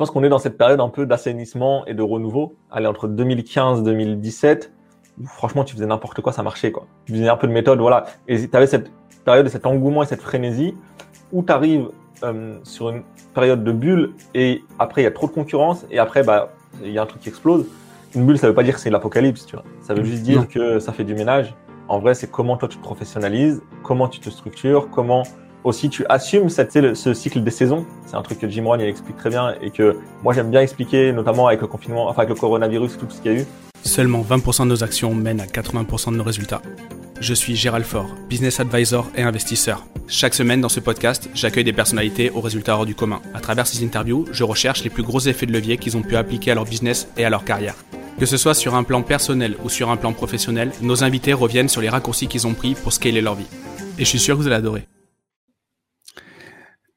pense qu'on est dans cette période un peu d'assainissement et de renouveau. Allez, entre 2015 2017, franchement, tu faisais n'importe quoi, ça marchait, quoi. Tu faisais un peu de méthode, voilà. Et tu avais cette période, cet engouement et cette frénésie où tu arrives euh, sur une période de bulle et après, il y a trop de concurrence et après, bah, il y a un truc qui explose. Une bulle, ça veut pas dire que c'est l'apocalypse, tu vois. Ça veut juste dire que ça fait du ménage. En vrai, c'est comment toi tu te professionnalises, comment tu te structures, comment aussi tu assumes ce cycle des saisons. C'est un truc que Jim Rohn explique très bien et que moi j'aime bien expliquer, notamment avec le confinement, enfin avec le coronavirus, tout ce qu'il y a eu. Seulement 20% de nos actions mènent à 80% de nos résultats. Je suis Gérald Faure, business advisor et investisseur. Chaque semaine dans ce podcast, j'accueille des personnalités aux résultats hors du commun. À travers ces interviews, je recherche les plus gros effets de levier qu'ils ont pu appliquer à leur business et à leur carrière. Que ce soit sur un plan personnel ou sur un plan professionnel, nos invités reviennent sur les raccourcis qu'ils ont pris pour scaler leur vie. Et je suis sûr que vous allez adorer.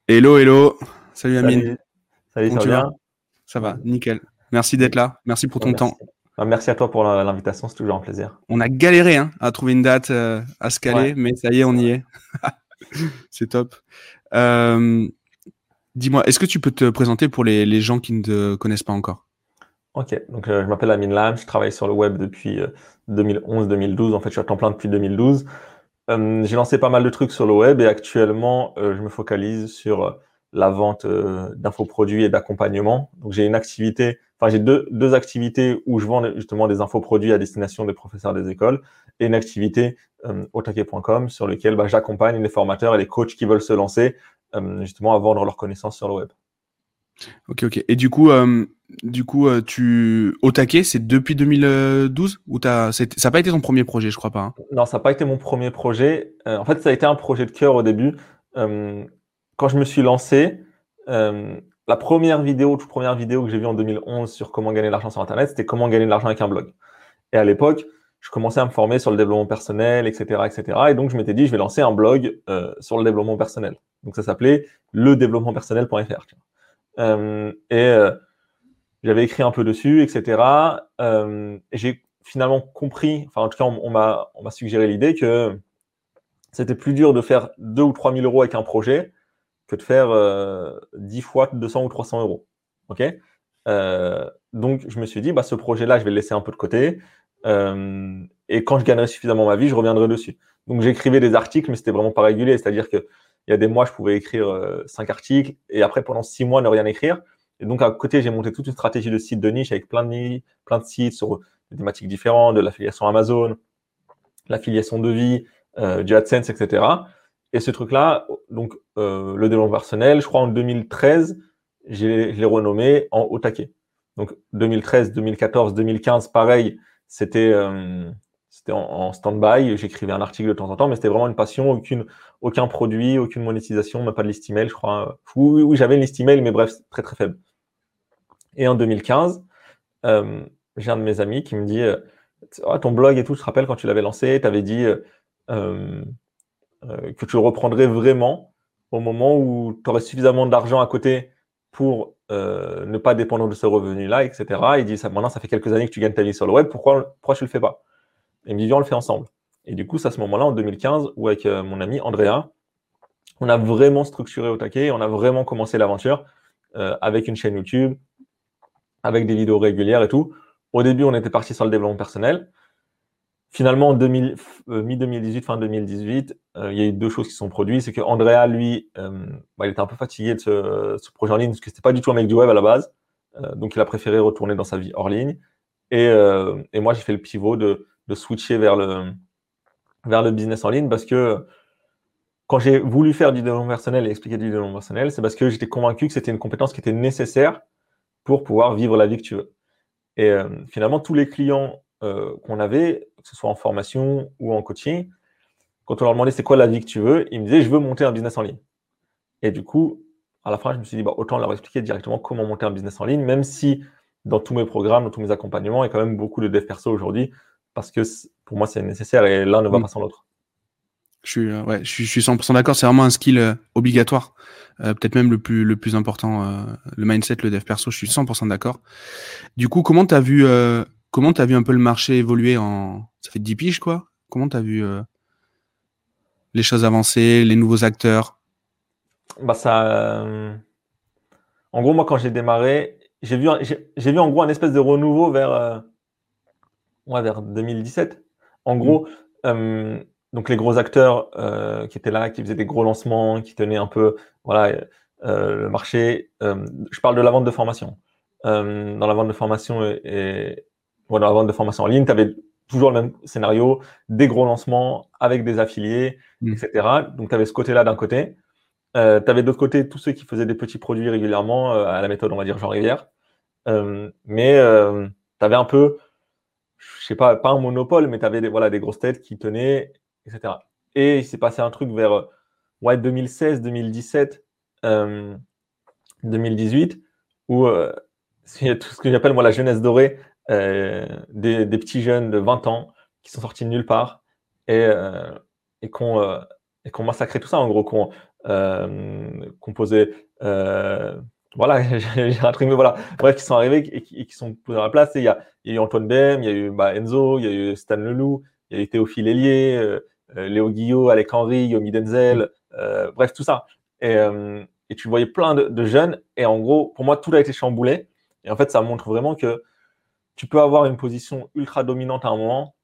Hello, hello. Salut Amine. Salut, ça va Ça va, nickel. Merci d'être là. Merci pour ton temps. Ah, merci à toi pour l'invitation, c'est toujours un plaisir. On a galéré hein, à trouver une date euh, à se caler, mais ça y est, on y est. c'est top. Euh, dis-moi, est-ce que tu peux te présenter pour les, gens qui ne te connaissent pas encore? Ok, donc euh, je m'appelle Amine Lam, je travaille sur le web depuis 2011-2012. En fait, je suis à temps plein depuis 2012. J'ai lancé pas mal de trucs sur le web et actuellement, je me focalise sur la vente d'infoproduits et d'accompagnement. Donc, j'ai une activité Enfin, j'ai deux, deux activités où je vends justement des infoproduits à destination des professeurs des écoles et une activité euh, otaké.com sur lequel bah, j'accompagne les formateurs et les coachs qui veulent se lancer euh, justement à vendre leurs connaissances sur le web. Ok, ok. Et du coup, euh, du coup, euh, tu Otake, c'est depuis 2012 ou t'as, ça n'a pas été ton premier projet, je crois pas. Hein? Non, ça n'a pas été mon premier projet. Euh, en fait, ça a été un projet de cœur au début. quand je me suis lancé, la première vidéo, toute première vidéo que j'ai vue en 2011 sur comment gagner de l'argent sur Internet, c'était comment gagner de l'argent avec un blog. Et à l'époque, je commençais à me former sur le développement personnel, etc., etc. Et donc, je m'étais dit, je vais lancer un blog euh, sur le développement personnel. Donc, ça s'appelait ledéveloppementpersonnel.fr. Euh, et euh, j'avais écrit un peu dessus, etc. Euh, j'ai finalement compris, enfin, en tout cas, on, m'a suggéré l'idée que c'était plus dur de faire 2 ou 3 000 euros avec un projet que de faire euh, 10 fois 200 ou 300 euros. Ok? Euh, Donc, je me suis dit, bah, ce projet-là, je vais le laisser un peu de côté. Euh, et quand je gagnerai suffisamment ma vie, je reviendrai dessus. Donc, j'écrivais des articles, mais c'était vraiment pas régulier. C'est-à-dire qu'il y a des mois, je pouvais écrire euh, 5 articles et après, pendant 6 mois, ne rien écrire. Et donc, à côté, j'ai monté toute une stratégie de site de niche avec plein de, plein de sites sur des thématiques différentes, de l'affiliation Amazon, l'affiliation de vie, euh, du AdSense, etc. Et ce truc-là, donc euh, le développement personnel, je crois en 2013, je l'ai renommé en taquet. Donc 2013, 2014, 2015, pareil, c'était euh, c'était en, stand-by. J'écrivais un article de temps en temps, mais c'était vraiment une passion, aucune, aucun produit, aucune monétisation, même pas de liste email, je crois. Oui, oui, j'avais une liste email, mais bref, très très faible. Et en 2015, euh, j'ai un de mes amis qui me dit oh, ton blog et tout, je te rappelle quand tu l'avais lancé, tu avais dit euh, euh, que tu reprendrais vraiment au moment où tu aurais suffisamment d'argent à côté pour euh, ne pas dépendre de ce revenu-là, etc. Il dit, maintenant, ça fait quelques années que tu gagnes ta vie sur le web, pourquoi, pourquoi tu le fais pas? Et viens, on le fait ensemble. Et du coup, c'est à ce moment-là, en 2015, où avec euh, mon ami Andrea, on a vraiment structuré au taquet, on a vraiment commencé l'aventure euh, avec une chaîne YouTube, avec des vidéos régulières et tout. Au début, on était parti sur le développement personnel. Finalement, en euh, mi-2018, fin 2018, euh, il y a eu deux choses qui sont produites. C'est que Andrea, lui, euh, bah, il était un peu fatigué de ce, projet en ligne parce que c'était pas du tout un mec du web à la base. donc, il a préféré retourner dans sa vie hors ligne. Et, moi, j'ai fait le pivot de, switcher vers le, vers le business en ligne parce que quand j'ai voulu faire du développement personnel et expliquer du développement personnel, c'est parce que j'étais convaincu que c'était une compétence qui était nécessaire pour pouvoir vivre la vie que tu veux. Et finalement, tous les clients qu'on avait, que ce soit en formation ou en coaching, quand on leur demandait c'est quoi la vie que tu veux, ils me disaient je veux monter un business en ligne. Et du coup, à la fin, je me suis dit bah, autant leur expliquer directement comment monter un business en ligne, même si dans tous mes programmes, dans tous mes accompagnements, il y a quand même beaucoup de dev perso aujourd'hui, parce que pour moi, c'est nécessaire et l'un ne va mm. pas sans l'autre. Je suis, euh, ouais, je suis, 100% d'accord. C'est vraiment un skill euh, obligatoire, euh, peut-être même le plus, le plus important, le mindset, le dev perso. Je suis 100% d'accord. Du coup, comment tu as vu Comment tu as vu un peu le marché évoluer en. Ça fait 10 piges, quoi Comment tu as vu euh, les choses avancer, les nouveaux acteurs? Bah ça, euh, En gros, moi, quand j'ai démarré, j'ai vu, j'ai vu en gros un espèce de renouveau vers, euh, vers 2017. En gros, euh, donc les gros acteurs euh, qui étaient là, qui faisaient des gros lancements, qui tenaient un peu voilà, le marché. je parle de la vente de formation. dans la vente de formation et, voilà, la vente de formation en ligne, tu avais toujours le même scénario, des gros lancements avec des affiliés, mmh. etc. Donc tu avais ce côté-là d'un côté. Euh, tu avais d'autre côté tous ceux qui faisaient des petits produits régulièrement euh, à la méthode, on va dire, Jean Rivière. Euh, mais euh, tu avais un peu, je sais pas, pas un monopole, mais tu avais des, voilà, des grosses têtes qui tenaient, etc. Et il s'est passé un truc vers ouais, 2016, 2017, 2018, où y a tout ce que j'appelle moi la jeunesse dorée, des, des, petits jeunes de 20 ans qui sont sortis de nulle part et, qu'on et qu'on massacré tout ça, en gros, qu'on euh. Euh, voilà, j'ai un truc, mais voilà, bref, qui sont arrivés et qui, sont posés à la place. il y, y a eu Antoine Bem, il y a eu bah, Enzo, il y a eu Stan Leloup, il y a eu Théophile Hélier, euh, Léo Guillot, Alec Henry, Yomi Denzel, bref, tout ça. Et, tu voyais plein de, jeunes. Et en gros, pour moi, tout a été chamboulé. Et en fait, ça montre vraiment que tu peux avoir une position ultra dominante à un moment.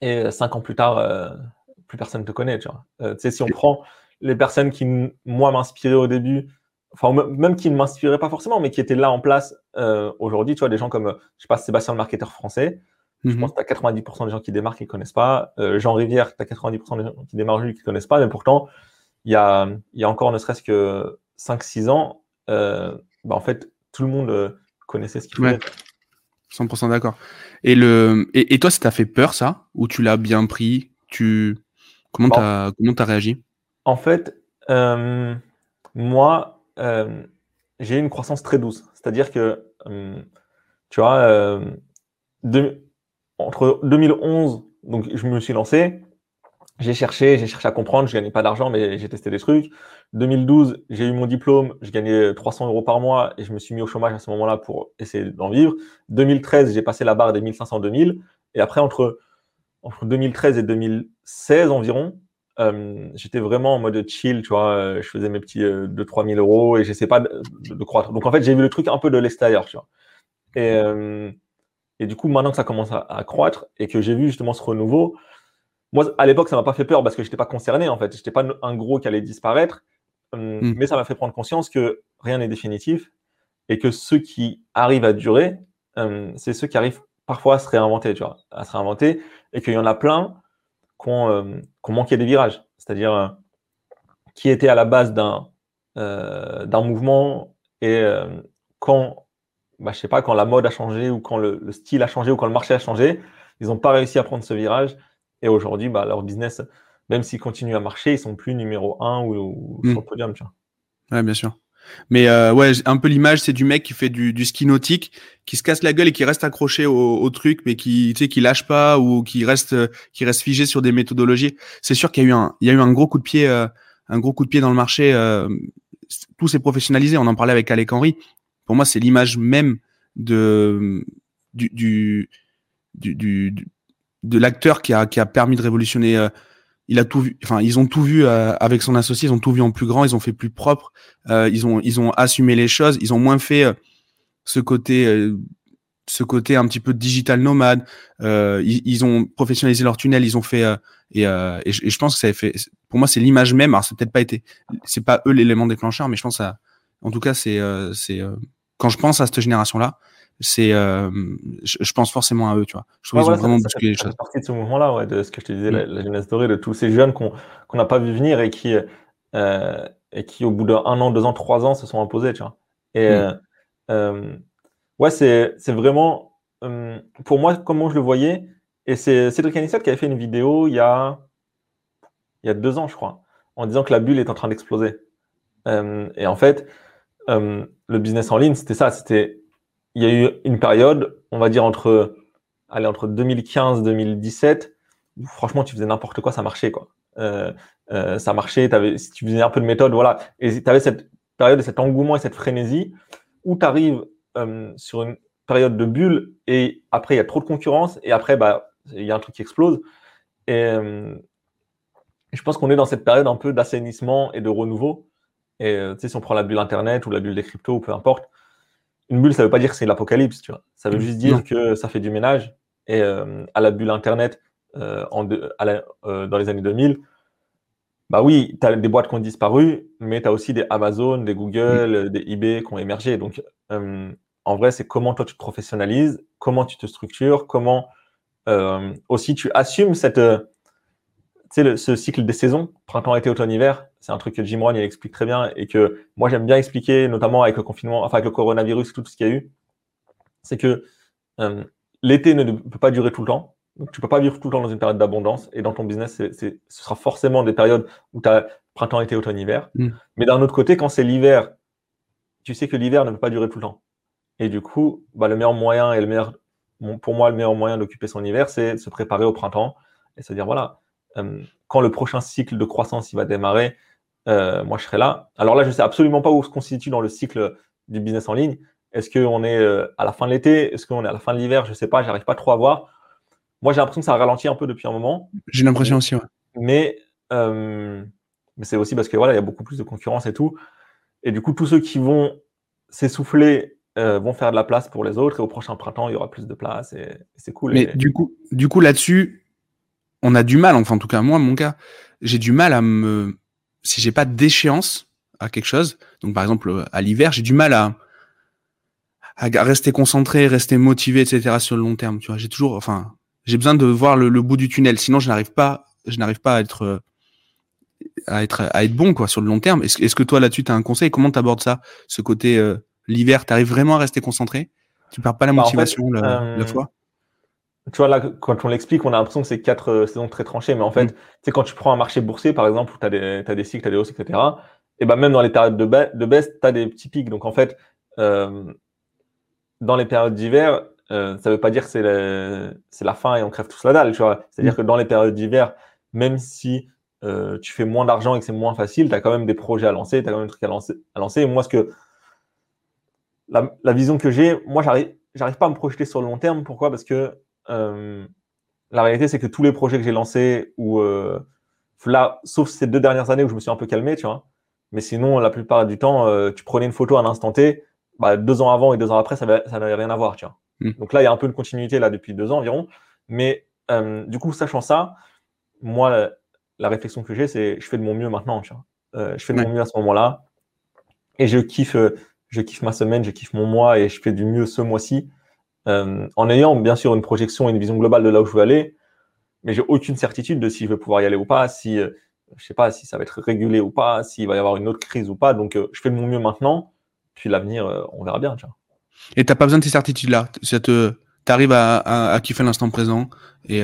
Et cinq ans plus tard, plus personne ne te connaît. Tu sais, si on prend les personnes qui, moi, m'inspiraient au début, enfin, même qui ne m'inspiraient pas forcément, mais qui étaient là en place euh, aujourd'hui, tu vois, des gens comme, je sais pas, Sébastien le marketeur français, je mhm. pense que tu as 90% des gens qui démarrent qui ne connaissent pas. Euh, Jean Rivière, tu as 90% des gens qui démarrent qui ne connaissent pas, mais pourtant, il y a, y a encore ne serait-ce que 5-6 ans, euh, bah, en fait, tout le monde connaissait ce qu'il faisait. 100% d'accord. Et, le... Et, et toi, ça t'a fait peur, ça? Ou tu l'as bien pris? Tu... Comment tu as... as réagi? En fait, moi, euh, j'ai une croissance très douce. C'est-à-dire que, euh, tu vois, entre 2011, donc je me suis lancé, j'ai cherché, j'ai cherché à comprendre, je gagnais pas d'argent, mais j'ai testé des trucs. 2012, j'ai eu mon diplôme, je gagnais 300 euros par mois et je me suis mis au chômage à ce moment-là pour essayer d'en vivre. 2013, j'ai passé la barre des 1500-2000. Et après, entre 2013 et 2016 environ, euh, j'étais vraiment en mode chill, tu vois. Euh, je faisais mes petits 2-3 euh, 000 euros et j'essaie pas de, de, croître. Donc en fait, j'ai vu le truc un peu de l'extérieur, tu vois. Et, et du coup, maintenant que ça commence à, croître et que j'ai vu justement ce renouveau, moi, à l'époque, ça m'a pas fait peur parce que j'étais pas concerné, en fait. J'étais pas un gros qui allait disparaître. Hmm. Mais ça m'a fait prendre conscience que rien n'est définitif et que ceux qui arrivent à durer, c'est ceux qui arrivent parfois à se réinventer, tu vois, à se réinventer et qu'il y en a plein qu'on euh, manquait des virages. C'est-à-dire euh, qui était à la base d'un euh, d'un mouvement et quand, bah, je sais pas, quand la mode a changé ou quand le, style a changé ou quand le marché a changé, ils n'ont pas réussi à prendre ce virage. Et aujourd'hui, bah, leur business, même s'ils continuent à marcher, ils sont plus numéro un ou, hmm. sur le podium. Tu vois. Ouais, bien sûr. Mais euh, ouais, un peu l'image, c'est du mec qui fait du, du, ski nautique, qui se casse la gueule et qui reste accroché au, au truc, mais qui, tu sais, qui lâche pas ou qui reste, qui reste figé sur des méthodologies. C'est sûr qu'il y a eu un, il y a eu un gros coup de pied, euh, un gros coup de pied dans le marché. Euh, tout s'est professionnalisé. On en parlait avec Alec Henry. Pour moi, c'est l'image même de du, du, du, du de l'acteur qui a, qui a permis de révolutionner euh, il a tout vu, enfin ils ont tout vu euh, avec son associé, ils ont tout vu en plus grand, ils ont fait plus propre, euh, ils ont ils ont assumé les choses, ils ont moins fait euh, ce côté ce côté un petit peu digital nomade. Ils, ils, ont professionnalisé leur tunnel, ils ont fait et, et, je, pense que ça a fait. Pour moi, c'est l'image même. Alors c'est peut-être pas été, c'est pas eux l'élément déclencheur, mais je pense à, en tout cas c'est c'est quand je pense à cette génération là, c'est euh, je, pense forcément à eux tu vois je trouve qu'ils ont vraiment bousculé les choses partie de ce mouvement là ouais, de ce que je te disais la, mm. jeunesse dorée de tous ces jeunes qu'on qu'on n'a pas vu venir et qui euh, et qui au bout d'un an deux ans trois ans se sont imposés tu vois et mm. euh, euh, ouais c'est vraiment pour moi comment je le voyais et c'est Cédric Anissette qui avait fait une vidéo il y a il y a deux ans je crois en disant que la bulle est en train d'exploser et en fait le business en ligne c'était ça c'était il y a eu une période, on va dire entre, allez, entre 2015 2017, où franchement, tu faisais n'importe quoi, ça marchait, quoi. Euh, euh, ça marchait, avais, si tu faisais un peu de méthode, voilà. Et tu avais cette période, cet engouement et cette frénésie où tu arrives euh, sur une période de bulle et après, il y a trop de concurrence et après, bah, il y a un truc qui explose. Et je pense qu'on est dans cette période un peu d'assainissement et de renouveau. Et tu sais, si on prend la bulle Internet ou la bulle des cryptos, peu importe, une bulle, ça ne veut pas dire que c'est l'apocalypse, tu vois. Ça veut mm. juste dire que ça fait du ménage. Et euh, à la bulle Internet, en dans les années 2000, bah oui, tu as des boîtes qui ont disparu, mais tu as aussi des Amazon, des Google, des eBay qui ont émergé. Donc, en vrai, c'est comment toi tu te professionnalises, comment tu te structures, comment aussi tu assumes cette sais, ce cycle des saisons, printemps, été, automne, hiver, c'est un truc que Jim Rohn il explique très bien et que moi j'aime bien expliquer, notamment avec le confinement, enfin avec le coronavirus, tout ce qu'il y a eu. C'est que euh, l'été ne peut pas durer tout le temps. Donc tu peux pas vivre tout le temps dans une période d'abondance et dans ton business, ce sera forcément des périodes où tu as printemps, été, automne, hiver. Mm. Mais d'un autre côté, quand c'est l'hiver, tu sais que l'hiver ne peut pas durer tout le temps. Et du coup, bah, le meilleur moyen et le meilleur, pour moi, le meilleur moyen d'occuper son hiver, c'est de se préparer au printemps et se dire voilà, quand le prochain cycle de croissance il va démarrer, euh, moi je serai là. Alors là, je ne sais absolument pas où se constitue dans le cycle du business en ligne. Est-ce qu'on est euh, à la fin de l'été? Est-ce qu'on est à la fin de l'hiver? Je ne sais pas, j'arrive pas trop à voir. Moi, j'ai l'impression que ça a ralenti un peu depuis un moment. J'ai l'impression aussi, ouais. Mais, mais c'est aussi parce que voilà, il y a beaucoup plus de concurrence et tout. Et du coup, tous ceux qui vont s'essouffler vont faire de la place pour les autres. Et au prochain printemps, il y aura plus de place et, c'est cool. Mais du coup, du coup là-dessus, on a du mal, enfin en tout cas moi, mon cas, j'ai du mal à me, si j'ai pas d'échéance à quelque chose, donc par exemple à l'hiver, j'ai du mal à, à rester concentré, rester motivé, etc. sur le long terme. Tu vois, j'ai toujours, enfin, j'ai besoin de voir le, bout du tunnel, sinon je n'arrive pas, je n'arrive pas à être à être à être bon quoi sur le long terme. Est-ce est que toi là-dessus tu as un conseil? Comment tu abordes ça Ce côté euh, l'hiver, tu arrives vraiment à rester concentré? Tu perds pas la bah, motivation la, la, euh, tu vois, là, quand on l'explique, on a l'impression que c'est quatre euh, saisons très tranchées. Mais en fait, c'est mm. quand tu prends un marché boursier, par exemple, où tu as, as, des cycles, tu as des hausses, etc., et ben même dans les périodes de, de baisse, tu as des petits pics. Donc, en fait, euh, dans les périodes d'hiver, euh, ça ne veut pas dire que c'est la fin et on crève tous la dalle. Tu vois C'est-à-dire mm. que dans les périodes d'hiver, même si tu fais moins d'argent et que c'est moins facile, tu as quand même des projets à lancer, tu as quand même des trucs à lancer. À lancer. Et moi, ce que la, la vision que j'ai, moi, j'arrive, j'arrive pas à me projeter sur le long terme. Pourquoi? Parce que la réalité, c'est que tous les projets que j'ai lancés, ou euh, là, sauf ces deux dernières années où je me suis un peu calmé, tu vois, mais sinon, la plupart du temps, euh, tu prenais une photo à un instant T, bah, deux ans avant et deux ans après, ça, n'avait rien à voir, tu vois. Hmm. Donc là, il y a un peu de continuité là depuis deux ans environ. Mais du coup, sachant ça, moi, la, réflexion que j'ai, c'est je fais de mon mieux maintenant, tu vois. je fais de mon mieux à ce moment-là. Et je kiffe, je kiffe ma semaine, je kiffe mon mois et je fais du mieux ce mois-ci. Euh, en ayant bien sûr une projection et une vision globale de là où je veux aller, mais j'ai aucune certitude de si je vais pouvoir y aller ou pas, si euh, je sais pas si ça va être régulé ou pas, s'il va y avoir une autre crise ou pas. Donc euh, je fais de mon mieux maintenant, puis l'avenir, on verra bien. Tu vois. Et t'as pas besoin de ces certitudes-là. Ça te, t'arrives à, à, kiffer l'instant présent et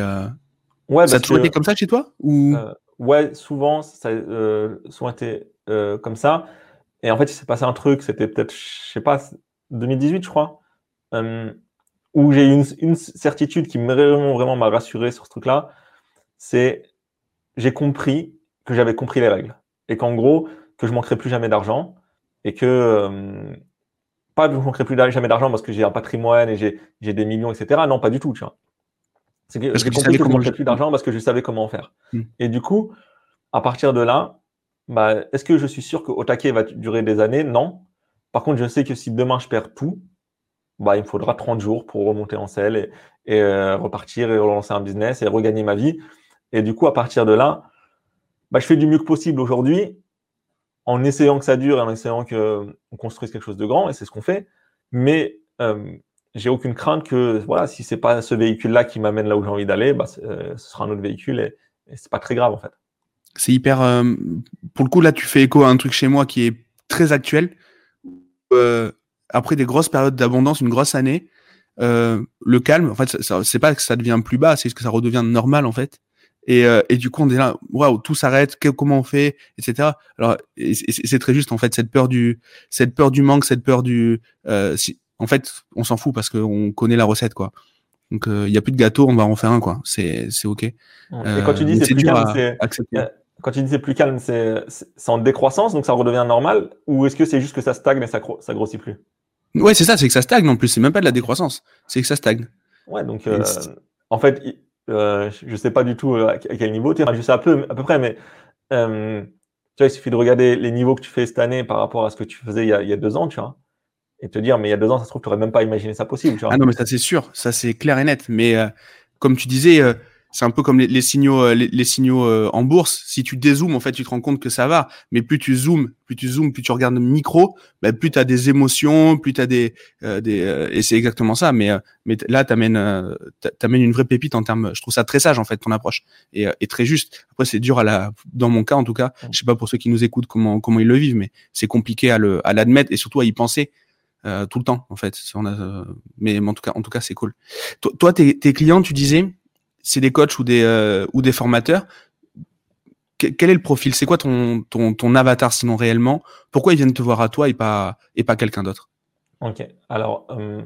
ouais, ça a toujours été comme ça chez toi ou? Ouais, souvent ça a souvent été comme ça. Et en fait, il s'est passé un truc. C'était peut-être, je sais pas, 2018, je crois où j'ai une, une certitude qui vraiment, vraiment m'a rassuré sur ce truc-là, c'est j'ai compris que j'avais compris les règles et qu'en gros que je manquerai plus jamais d'argent et que euh, pas que je manquerai plus jamais d'argent parce que j'ai un patrimoine et j'ai des millions, etc. Non, pas du tout, tu vois. C'est que j'ai compris que je manquerai plus d'argent parce que je savais comment faire. Hmm. Et du coup, à partir de là, bah, est-ce que je suis sûr que Otake va durer des années? Non. Par contre, je sais que si demain je perds tout, bah, il me faudra 30 jours pour remonter en selle et, euh, repartir et relancer un business et regagner ma vie. Et du coup, à partir de là, bah, je fais du mieux que possible aujourd'hui en essayant que ça dure et en essayant qu'on construise quelque chose de grand, et c'est ce qu'on fait. Mais euh, j'ai aucune crainte que voilà, si c'est pas ce véhicule-là qui m'amène là où j'ai envie d'aller, bah, euh, ce sera un autre véhicule et, et c'est pas très grave en fait. C'est hyper. pour le coup, là, tu fais écho à un truc chez moi qui est très actuel après des grosses périodes d'abondance, une grosse année, euh, le calme, en fait, c'est pas que ça devient plus bas, c'est que ça redevient normal en fait. Et, euh, et du coup, on est là, waouh, tout s'arrête, comment on fait, etc. Alors, c'est très juste en fait cette peur du, cette peur du manque, cette peur du, euh, si, en fait, on s'en fout parce qu'on connaît la recette quoi. Donc, il y a plus de gâteau, on va en faire un quoi. C'est, c'est ok. Et quand tu dis c'est plus calme, c'est quand tu dis c'est plus calme, c'est en décroissance, donc ça redevient normal, ou est-ce que c'est juste que ça stagne et ça, ça grossit plus? Ouais, c'est ça, c'est que ça stagne en plus. C'est même pas de la décroissance, c'est que ça stagne. Ouais, donc euh, en fait, euh, je sais pas du tout euh, à quel niveau tu es. Je sais un peu, à peu près, mais Tu vois, il suffit de regarder les niveaux que tu fais cette année par rapport à ce que tu faisais il y a, il y a deux ans, tu vois. Et te dire, mais il y a deux ans, ça se trouve, tu n'aurais même pas imaginé ça possible. Tu vois. Ah non, mais ça c'est sûr, ça c'est clair et net. Mais euh, comme tu disais, euh, c'est un peu comme les, les signaux, euh, les, les signaux euh, en bourse. Si tu dézoomes, en fait, tu te rends compte que ça va. Mais plus tu zoomes, plus tu zoomes, plus tu regardes le micro, bah, plus tu as des émotions, plus tu as des, euh, des et c'est exactement ça. Mais mais là, t'amènes euh, t'amènes une vraie pépite en termes. Je trouve ça très sage en fait ton approche et, et très juste. Après, c'est dur à la, dans mon cas en tout cas. Je sais pas pour ceux qui nous écoutent comment comment ils le vivent, mais c'est compliqué à le à l'admettre et surtout à y penser. Euh, tout le temps en fait. On a, mais en tout cas, en tout cas, c'est cool. Toi, toi tes, tes clients, tu disais, c'est des coachs ou des euh, ou des formateurs. quel est le profil? C'est quoi ton, ton, avatar sinon réellement? Pourquoi ils viennent te voir à toi et pas et pas quelqu'un d'autre? Ok. Alors euh,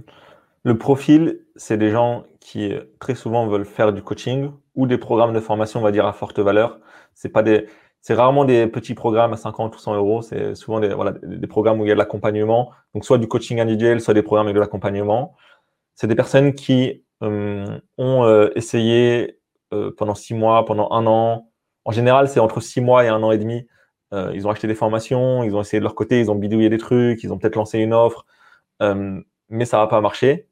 le profil, c'est des gens qui très souvent veulent faire du coaching ou des programmes de formation, on va dire à forte valeur. C'est pas des c'est rarement des petits programmes à 50 ou 100 euros. C'est souvent des, voilà, des programmes où il y a de l'accompagnement. Donc, soit du coaching individuel, soit des programmes avec de l'accompagnement. C'est des personnes qui euh, ont essayé pendant six mois, pendant un an. En général, c'est entre six mois et un an et demi. Ils ont acheté des formations, ils ont essayé de leur côté, ils ont bidouillé des trucs, ils ont peut-être lancé une offre, mais ça n'a pas marché.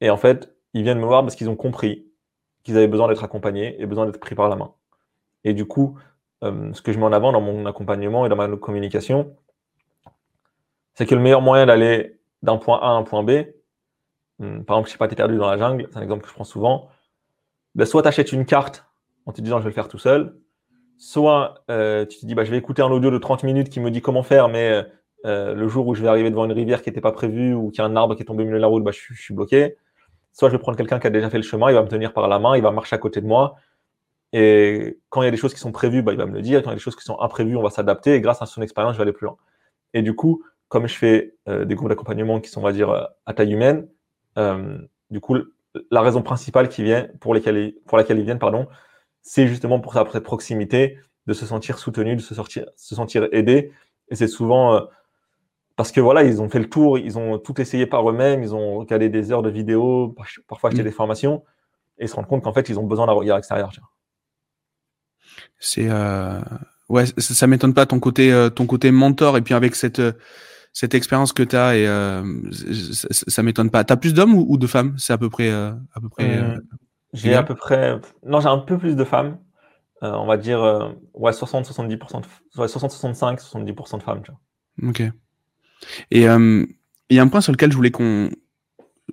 Et en fait, ils viennent me voir parce qu'ils ont compris qu'ils avaient besoin d'être accompagnés et besoin d'être pris par la main. Et du coup, euh, ce que je mets en avant dans mon accompagnement et dans ma communication, c'est que le meilleur moyen d'aller d'un point A à un point B, hum, par exemple, je sais pas, tu es perdu dans la jungle, c'est un exemple que je prends souvent, ben, soit tu achètes une carte en te disant je vais le faire tout seul, soit euh, tu te dis bah, je vais écouter un audio de 30 minutes qui me dit comment faire, mais euh, le jour où je vais arriver devant une rivière qui n'était pas prévue ou qu'il y a un arbre qui est tombé au milieu de la route, bah, je, suis bloqué. Soit je vais prendre quelqu'un qui a déjà fait le chemin, il va me tenir par la main, il va marcher à côté de moi, et quand il y a des choses qui sont prévues, bah, il va me le dire. Quand il y a des choses qui sont imprévues, on va s'adapter. Et grâce à son expérience, je vais aller plus loin. Et du coup, comme je fais euh, des groupes d'accompagnement qui sont, on va dire, à taille humaine, du coup, la raison principale qui vient, pour, lesquelles, pour laquelle ils viennent, pardon, c'est justement pour cette proximité, de se sentir soutenu, de se, sortir, se sentir aidé. Et c'est souvent euh, parce que voilà, ils ont fait le tour, ils ont tout essayé par eux-mêmes, ils ont regardé des heures de vidéos, parfois acheté Mm. des formations, et ils se rendent compte qu'en fait, ils ont besoin d'un regard extérieur. C'est euh... ouais, ça, ça m'étonne pas ton côté euh, ton côté mentor et puis avec cette euh, cette expérience que tu as et euh, ça, m'étonne pas. T'as plus d'hommes ou, ou de femmes? C'est à peu près euh, à peu près. Hum, J'ai à peu près, non, j'ai un peu plus de femmes. Euh, on va dire, euh, ouais, 60-70%, de... ouais, 60-65-70% de femmes. Tu vois. Ok. Et euh, il y a un point sur lequel je voulais qu'on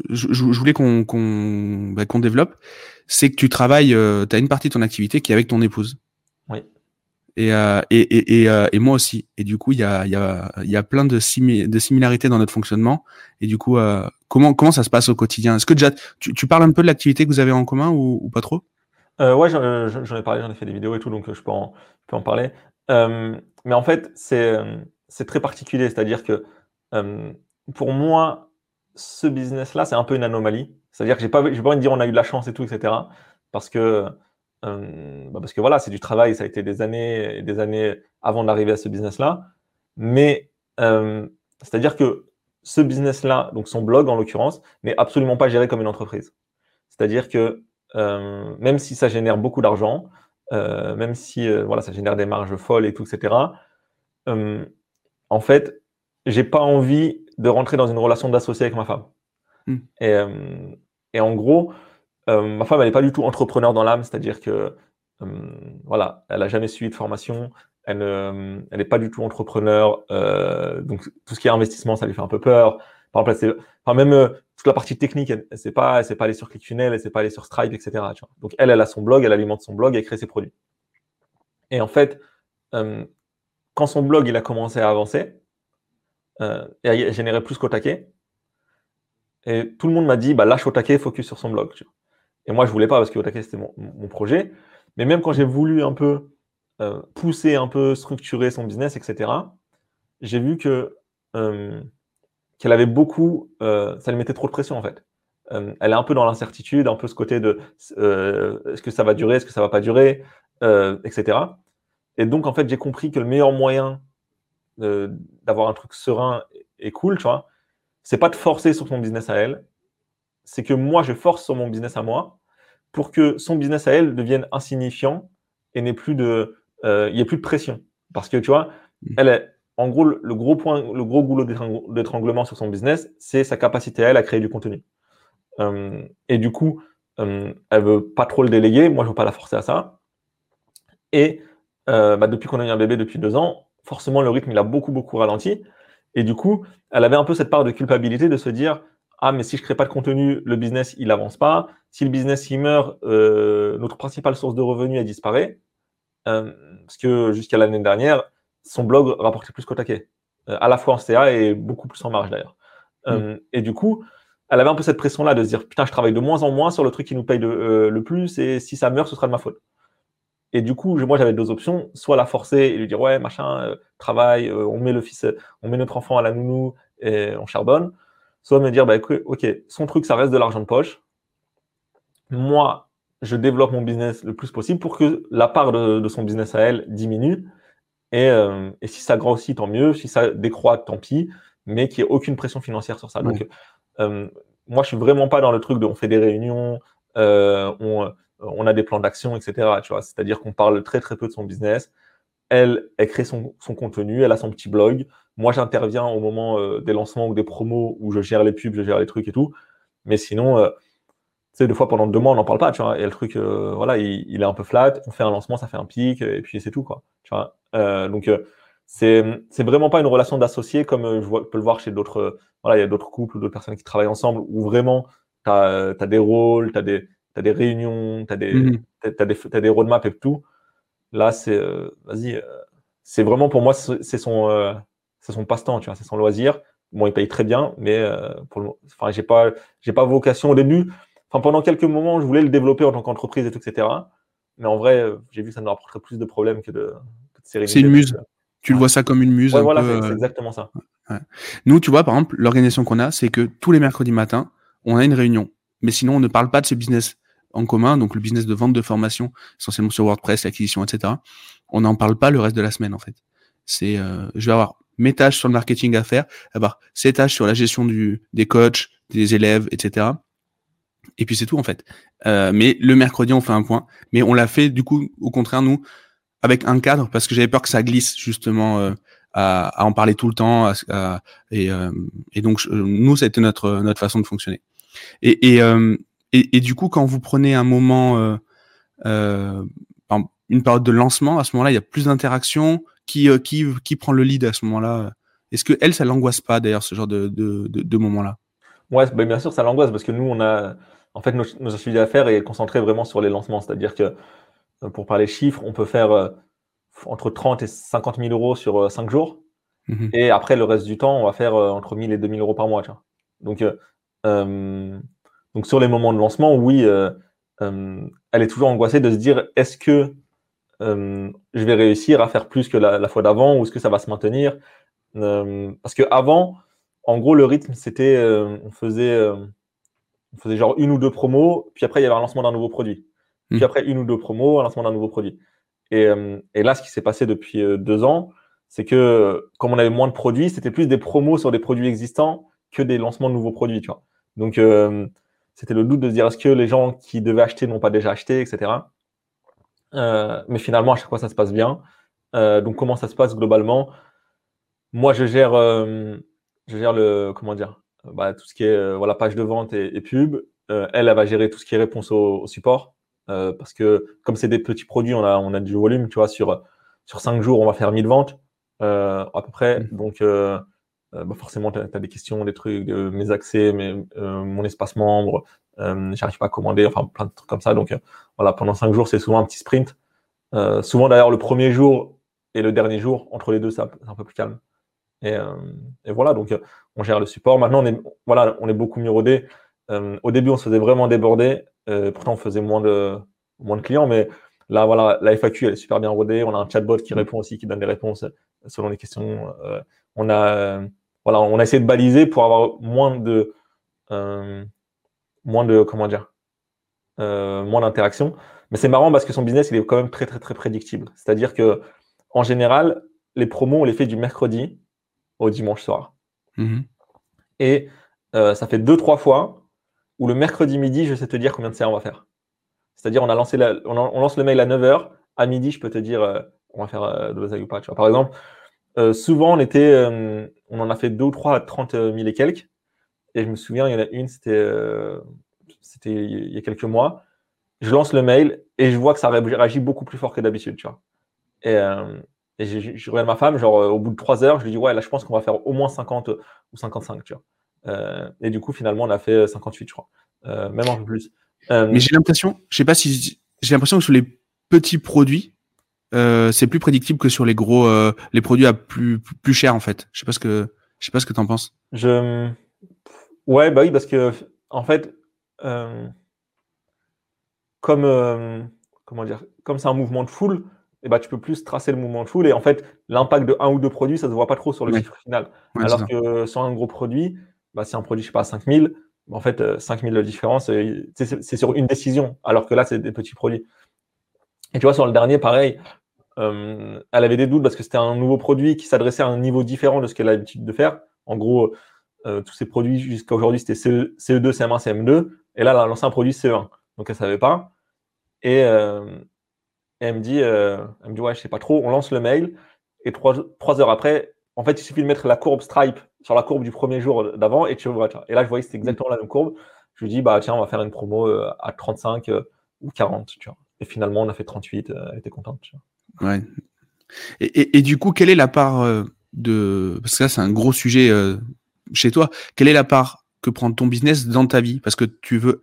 je, je voulais qu'on qu'on bah, qu'on développe, c'est que tu travailles, euh, tu as une partie de ton activité qui est avec ton épouse. Euh, et, et, et, euh, et moi aussi. Et du coup, il y a, y, a, y a plein de, simi de similarités dans notre fonctionnement. Et du coup, euh, comment, comment ça se passe au quotidien? Est-ce que déjà, tu, parles un peu de l'activité que vous avez en commun ou, pas trop? Euh, Ouais, j'en ai parlé, j'en ai fait des vidéos et tout, donc je peux en, parler. Mais en fait, c'est très particulier. C'est-à-dire que pour moi, ce business-là, c'est un peu une anomalie. C'est-à-dire que j'ai pas, pas envie de dire on a eu de la chance et tout, etc. Parce que, euh, bah parce que voilà, c'est du travail, ça a été des années et des années avant d'arriver à ce business-là. Mais euh, c'est-à-dire que ce business-là, donc son blog en l'occurrence, n'est absolument pas géré comme une entreprise. C'est-à-dire que euh, même si ça génère beaucoup d'argent, même si voilà, ça génère des marges folles et tout, etc. en fait, j'ai pas envie de rentrer dans une relation d'associé avec ma femme. Mm. Et, et, en gros, ma femme, elle n'est pas du tout entrepreneur dans l'âme, c'est-à-dire que euh, voilà, elle a jamais suivi de formation, elle n'est elle pas du tout entrepreneur, euh, donc tout ce qui est investissement, ça lui fait un peu peur. Par exemple, enfin, même euh, toute la partie technique, elle ne sait pas, elle sait pas aller sur ClickFunnels, elle sait pas aller sur Stripe, etc. Tu vois. Donc elle, elle a son blog, elle alimente son blog, elle crée ses produits. Et en fait, euh, quand son blog il a commencé à avancer, euh, et à générer plus qu'au et tout le monde m'a dit, bah, lâche au focus sur son blog. Tu vois. Et moi, je voulais pas parce que taquet, c'était mon, mon, projet. Mais même quand j'ai voulu un peu euh, pousser, un peu structurer son business, etc., j'ai vu que euh, qu'elle avait beaucoup, euh, ça lui mettait trop de pression en fait. Euh, elle est un peu dans l'incertitude, un peu ce côté de euh, est-ce que ça va durer, est-ce que ça va pas durer, euh, etc. Et donc en fait, j'ai compris que le meilleur moyen d'avoir un truc serein et cool, tu vois, c'est pas de forcer sur son business à elle, c'est que moi je force sur mon business à moi pour que son business à elle devienne insignifiant et n'ait plus de, il euh, y ait plus de pression. Parce que tu vois, mm. elle est, en gros, le gros point, le gros goulot d'étranglement sur son business, c'est sa capacité à elle à créer du contenu. Euh, et du coup, euh, elle veut pas trop le déléguer. Moi, je veux pas la forcer à ça. Et euh, bah, depuis qu'on a eu un bébé depuis deux ans, forcément, le rythme, il a beaucoup, beaucoup ralenti. Et du coup, elle avait un peu cette part de culpabilité de se dire, ah, mais si je crée pas de contenu, le business, il avance pas. Si le business, il meurt, notre principale source de revenus, elle disparaît. parce que jusqu'à l'année dernière, son blog rapportait plus qu'au taquet, euh, à la fois en CA et beaucoup plus en marge d'ailleurs. Euh, mm. Et du coup, elle avait un peu cette pression-là de se dire putain, je travaille de moins en moins sur le truc qui nous paye euh, le plus et si ça meurt, ce sera de ma faute. Et du coup, moi, j'avais deux options soit la forcer et lui dire ouais, machin, travail, on met le fils, on met notre enfant à la nounou et on charbonne. Soit me dire bah ok, son truc, ça reste de l'argent de poche. Moi, je développe mon business le plus possible pour que la part de son business à elle diminue euh, et, si ça grossit, tant mieux. Si ça décroît, tant pis. Mais qu'il n'y ait aucune pression financière sur ça. Donc, euh, moi, je suis vraiment pas dans le truc de on fait des réunions, euh, on, a des plans d'action, etc. Tu vois, c'est-à-dire qu'on parle très très peu de son business. Elle, elle crée son, contenu, elle a son petit blog. Moi, j'interviens au moment des lancements ou des promos où je gère les pubs, je gère les trucs et tout. Mais sinon, sais, deux fois pendant deux mois, on n'en parle pas, tu vois. Et le truc, euh, voilà, il, est un peu flat. On fait un lancement, ça fait un pic, et puis c'est tout, quoi. Tu vois. Euh, donc, euh, c'est, vraiment pas une relation d'associé comme je peux le voir chez d'autres. voilà, il y a d'autres couples ou d'autres personnes qui travaillent ensemble où vraiment, tu as, des rôles, tu as des, des réunions, tu as des, des, des roadmaps et tout. Là, c'est, vas-y, c'est vraiment pour moi, c'est son, c'est son passe-temps, tu vois, c'est son loisir. Bon, il paye très bien, mais pour le, enfin, j'ai pas, j'ai pas vocation au début pendant quelques moments, je voulais le développer en tant qu'entreprise et tout, etc. Mais en vrai, j'ai vu que ça nous rapporterait plus de problèmes que de, sérénité. C'est une muse. Tu le vois ça comme une muse. Ouais, voilà, c'est euh, exactement ça. Nous, tu vois, par exemple, l'organisation qu'on a, c'est que tous les mercredis matins, on a une réunion. Mais sinon, on ne parle pas de ce business en commun, donc le business de vente de formation, essentiellement sur WordPress, l'acquisition, etc. On n'en parle pas le reste de la semaine, en fait. C'est, euh, je vais avoir mes tâches sur le marketing à faire, avoir ces tâches sur la gestion du, des coachs, des élèves, etc. Et puis c'est tout en fait. Euh, mais le mercredi, on fait un point. Mais on l'a fait du coup, au contraire, nous, avec un cadre, parce que j'avais peur que ça glisse justement euh, à, à, en parler tout le temps. et, euh, et, donc, nous, ça a été notre, notre façon de fonctionner. Et, et, euh, et, du coup, quand vous prenez un moment, euh, une période de lancement, à ce moment-là, il y a plus d'interaction. Qui, qui, qui prend le lead à ce moment-là Est-ce que elle, ça l'angoisse pas d'ailleurs, ce genre de, de, de, de moment-là? Ouais, bah, bien sûr, ça l'angoisse parce que nous, on a en fait, nos, nos suivi d'affaires est concentré vraiment sur les lancements. C'est-à-dire que, euh, pour parler chiffres, on peut faire euh, entre 30 et 50 000 euros sur 5 euh, jours. Mhm. Et après, le reste du temps, on va faire entre 1000 et 2000 euros par mois. Tu vois. Donc, donc, sur les moments de lancement, oui, elle est toujours angoissée de se dire est-ce que je vais réussir à faire plus que la, la fois d'avant ou est-ce que ça va se maintenir? Parce que avant, en gros, le rythme, c'était on faisait on faisait genre une ou deux promos, puis après il y avait un lancement d'un nouveau produit. Puis hmm. après une ou deux promos, un lancement d'un nouveau produit. Et, euh, et, là, ce qui s'est passé depuis euh, deux ans, c'est que comme on avait moins de produits, c'était plus des promos sur des produits existants que des lancements de nouveaux produits. Tu vois. Donc euh, c'était le doute de se dire est-ce que les gens qui devaient acheter n'ont pas déjà acheté, etc. mais finalement, à chaque fois, ça se passe bien. donc comment ça se passe globalement? Moi, je gère, je gère le comment dire bah, tout ce qui est euh, voilà, page de vente et, pub. Euh, elle, elle va gérer tout ce qui est réponse au, support. Euh, parce que comme c'est des petits produits, on a, on a du volume, tu vois, sur, sur 5 jours, on va faire 1000 ventes à peu près. Mmh. Donc, bah forcément, tu as, des questions, des trucs, mes accès, mes, mon espace membre, j'arrive pas à commander, enfin plein de trucs comme ça. Donc voilà, pendant 5 jours, c'est souvent un petit sprint. souvent d'ailleurs, le premier jour et le dernier jour, entre les deux, c'est un peu plus calme. Et, et voilà, donc on gère le support. Maintenant, on est, voilà, on est beaucoup mieux rodé. Euh, au début, on se faisait vraiment déborder. Euh, pourtant, on faisait moins de, moins de clients, mais là, voilà, la FAQ, elle est super bien rodée. On a un chatbot qui répond aussi, qui donne des réponses selon les questions. Euh, on a, voilà, on a essayé de baliser pour avoir moins de, moins de, comment dire, moins d'interaction. Mais c'est marrant parce que son business, il est quand même très, très, très prédictible. C'est-à-dire que, en général, les promos, on les fait du mercredi au dimanche soir. Mhm. Et euh, ça fait deux, trois fois où le mercredi midi, je sais te dire combien de CA on va faire. C'est-à-dire, on, a lancé on, lance le mail à 9h, à midi, je peux te dire, euh, on va faire euh, de l'oseille ou pas. Tu vois. Par exemple, euh, souvent, on était, euh, on en a fait deux ou trois à 30 000 et quelques. Et je me souviens, il y en a une, c'était, euh, c'était il y a quelques mois. Je lance le mail et je vois que ça réagit beaucoup plus fort que d'habitude, tu vois. Et, euh, et je, je, je regarde ma femme, genre, euh, au bout de trois heures, je lui dis, ouais, là, je pense qu'on va faire au moins 50 ou 55, tu vois. Euh, et du coup, finalement, on a fait 58, je crois. Même un peu plus. Mais j'ai l'impression, je sais pas si j'ai l'impression que sur les petits produits, c'est plus prédictible que sur les gros, les produits à plus plus cher en fait. Je sais pas ce que je sais pas ce que t'en penses. Je ouais bah oui parce que en fait euh, comme euh, comment dire comme c'est un mouvement de foule et bah tu peux plus tracer le mouvement de foule et en fait l'impact de un ou deux produits ça se voit pas trop sur le chiffre final. Alors que sur un gros produit bah si un produit je sais pas 5000 bah, en fait euh, 5000 de différence euh, c'est sur une décision alors que là c'est des petits produits. Et tu vois sur le dernier pareil euh, elle avait des doutes parce que c'était un nouveau produit qui s'adressait à un niveau différent de ce qu'elle a l'habitude de faire. En gros, euh, tous ces produits jusqu'à aujourd'hui, c'était CE, CE2, CM1, CM2. Et là, elle a lancé un produit CE1. Donc, elle savait pas. Et, euh, et elle me dit, euh, elle me dit, ouais, je sais pas trop. On lance le mail. Et trois, trois heures après, en fait, il suffit de mettre la courbe Stripe sur la courbe du premier jour d'avant et tu vois. Et là, je voyais que c'était exactement la même courbe. Je lui dis, bah, tiens, on va faire une promo à 35 euh, ou 40, tu vois. Et finalement, on a fait 38. euh, elle était contente. Ouais. Et, et, et du coup, quelle est la part de parce que ça c'est un gros sujet chez toi. Quelle est la part que prend ton business dans ta vie? Parce que tu veux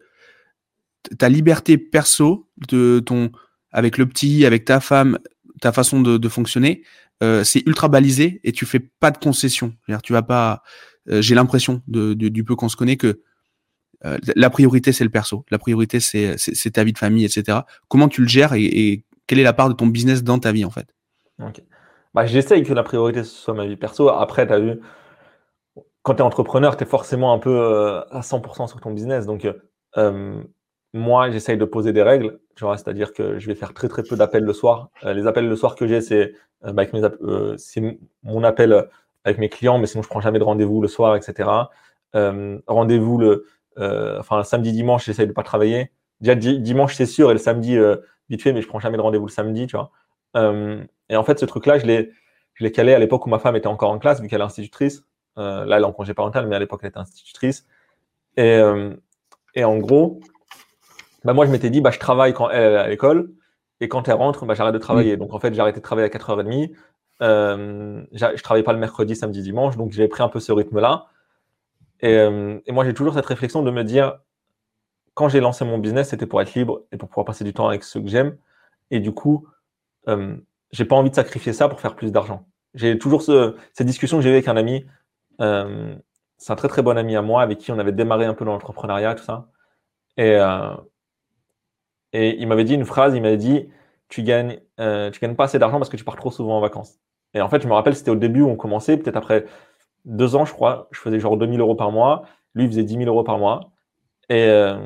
ta liberté perso de ton avec le petit, avec ta femme, ta façon de, fonctionner, euh, c'est ultra balisé et tu fais pas de concessions. C'est-à-dire, tu vas pas. euh, J'ai l'impression de, du peu qu'on se connaît que euh, la priorité c'est le perso, la priorité c'est ta vie de famille, etc. Comment tu le gères et, quelle est la part de ton business dans ta vie en fait? Bah, j'essaye que la priorité ce soit ma vie perso. Après, tu as vu, quand tu es entrepreneur, tu es forcément un peu euh, à 100% sur ton business. Donc, euh, moi, j'essaye de poser des règles. C'est-à-dire que je vais faire très très peu d'appels le soir. Euh, les appels le soir que j'ai, c'est euh, bah, euh, mon appel euh, avec mes clients, mais sinon je prends jamais de rendez-vous le soir, etc. Euh, rendez-vous le, euh, enfin samedi, dimanche, j'essaye de pas travailler. Déjà di- dimanche, c'est sûr, et le samedi, euh, vite fait, mais je prends jamais de rendez-vous le samedi, tu vois. Euh, et en fait, ce truc-là, je l'ai calé à l'époque où ma femme était encore en classe, vu qu'elle est institutrice. Euh, là, elle est en congé parental, mais à l'époque, elle était institutrice. Et, euh, et en gros, bah, moi, je m'étais dit, bah, je travaille quand elle est à l'école, et quand elle rentre, bah, j'arrête de travailler. Donc, en fait, j'ai arrêté de travailler à 4h30. Euh, je travaillais pas le mercredi, samedi, dimanche, donc j'ai pris un peu ce rythme-là. Et, euh, et moi, j'ai toujours cette réflexion de me dire, quand j'ai lancé mon business, c'était pour être libre et pour pouvoir passer du temps avec ceux que j'aime. Et du coup, euh, j'ai pas envie de sacrifier ça pour faire plus d'argent. J'ai toujours ce, cette discussion que j'ai eue avec un ami. Euh, c'est un très très bon ami à moi avec qui on avait démarré un peu dans l'entrepreneuriat, tout ça. Et, euh, et il m'avait dit une phrase, il m'avait dit tu gagnes, euh, tu gagnes pas assez d'argent parce que tu pars trop souvent en vacances. Et en fait, je me rappelle, c'était au début où on commençait, peut-être après deux ans, je crois, je faisais genre 2000 euros par mois. Lui, faisait 10 000 euros par mois. Et, euh,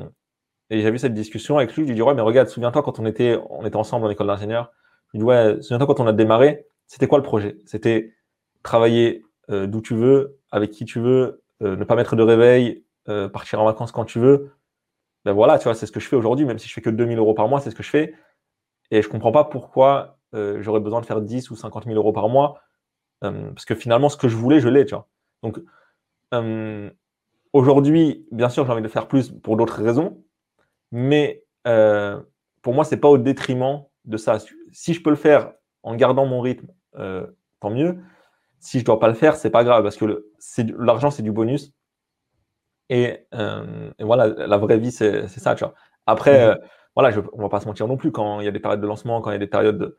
et cette discussion avec lui. Je lui ai dit, ouais, mais regarde, souviens-toi quand on était, on était ensemble en école d'ingénieur. Je lui ai dit, ouais, souviens-toi quand on a démarré, c'était quoi le projet? C'était travailler euh, d'où tu veux, avec qui tu veux, euh, ne pas mettre de réveil, euh, partir en vacances quand tu veux. Ben voilà, tu vois, c'est ce que je fais aujourd'hui, même si je fais que 2000 euros par mois, c'est ce que je fais. Et je comprends pas pourquoi j'aurais besoin de faire 10 ou 50 000 euros par mois. Parce que finalement, ce que je voulais, je l'ai, tu vois. Donc, aujourd'hui, bien sûr, j'ai envie de faire plus pour d'autres raisons. Mais pour moi, c'est pas au détriment de ça. Si je peux le faire en gardant mon rythme, tant mieux. Si je dois pas le faire, c'est pas grave parce que l'argent, c'est du bonus. Et, euh, et voilà, la vraie vie, c'est ça, tu vois. Après, Mhm. euh, voilà, je, on va pas se mentir non plus. Quand il y a des périodes de lancement, quand il y a des périodes de,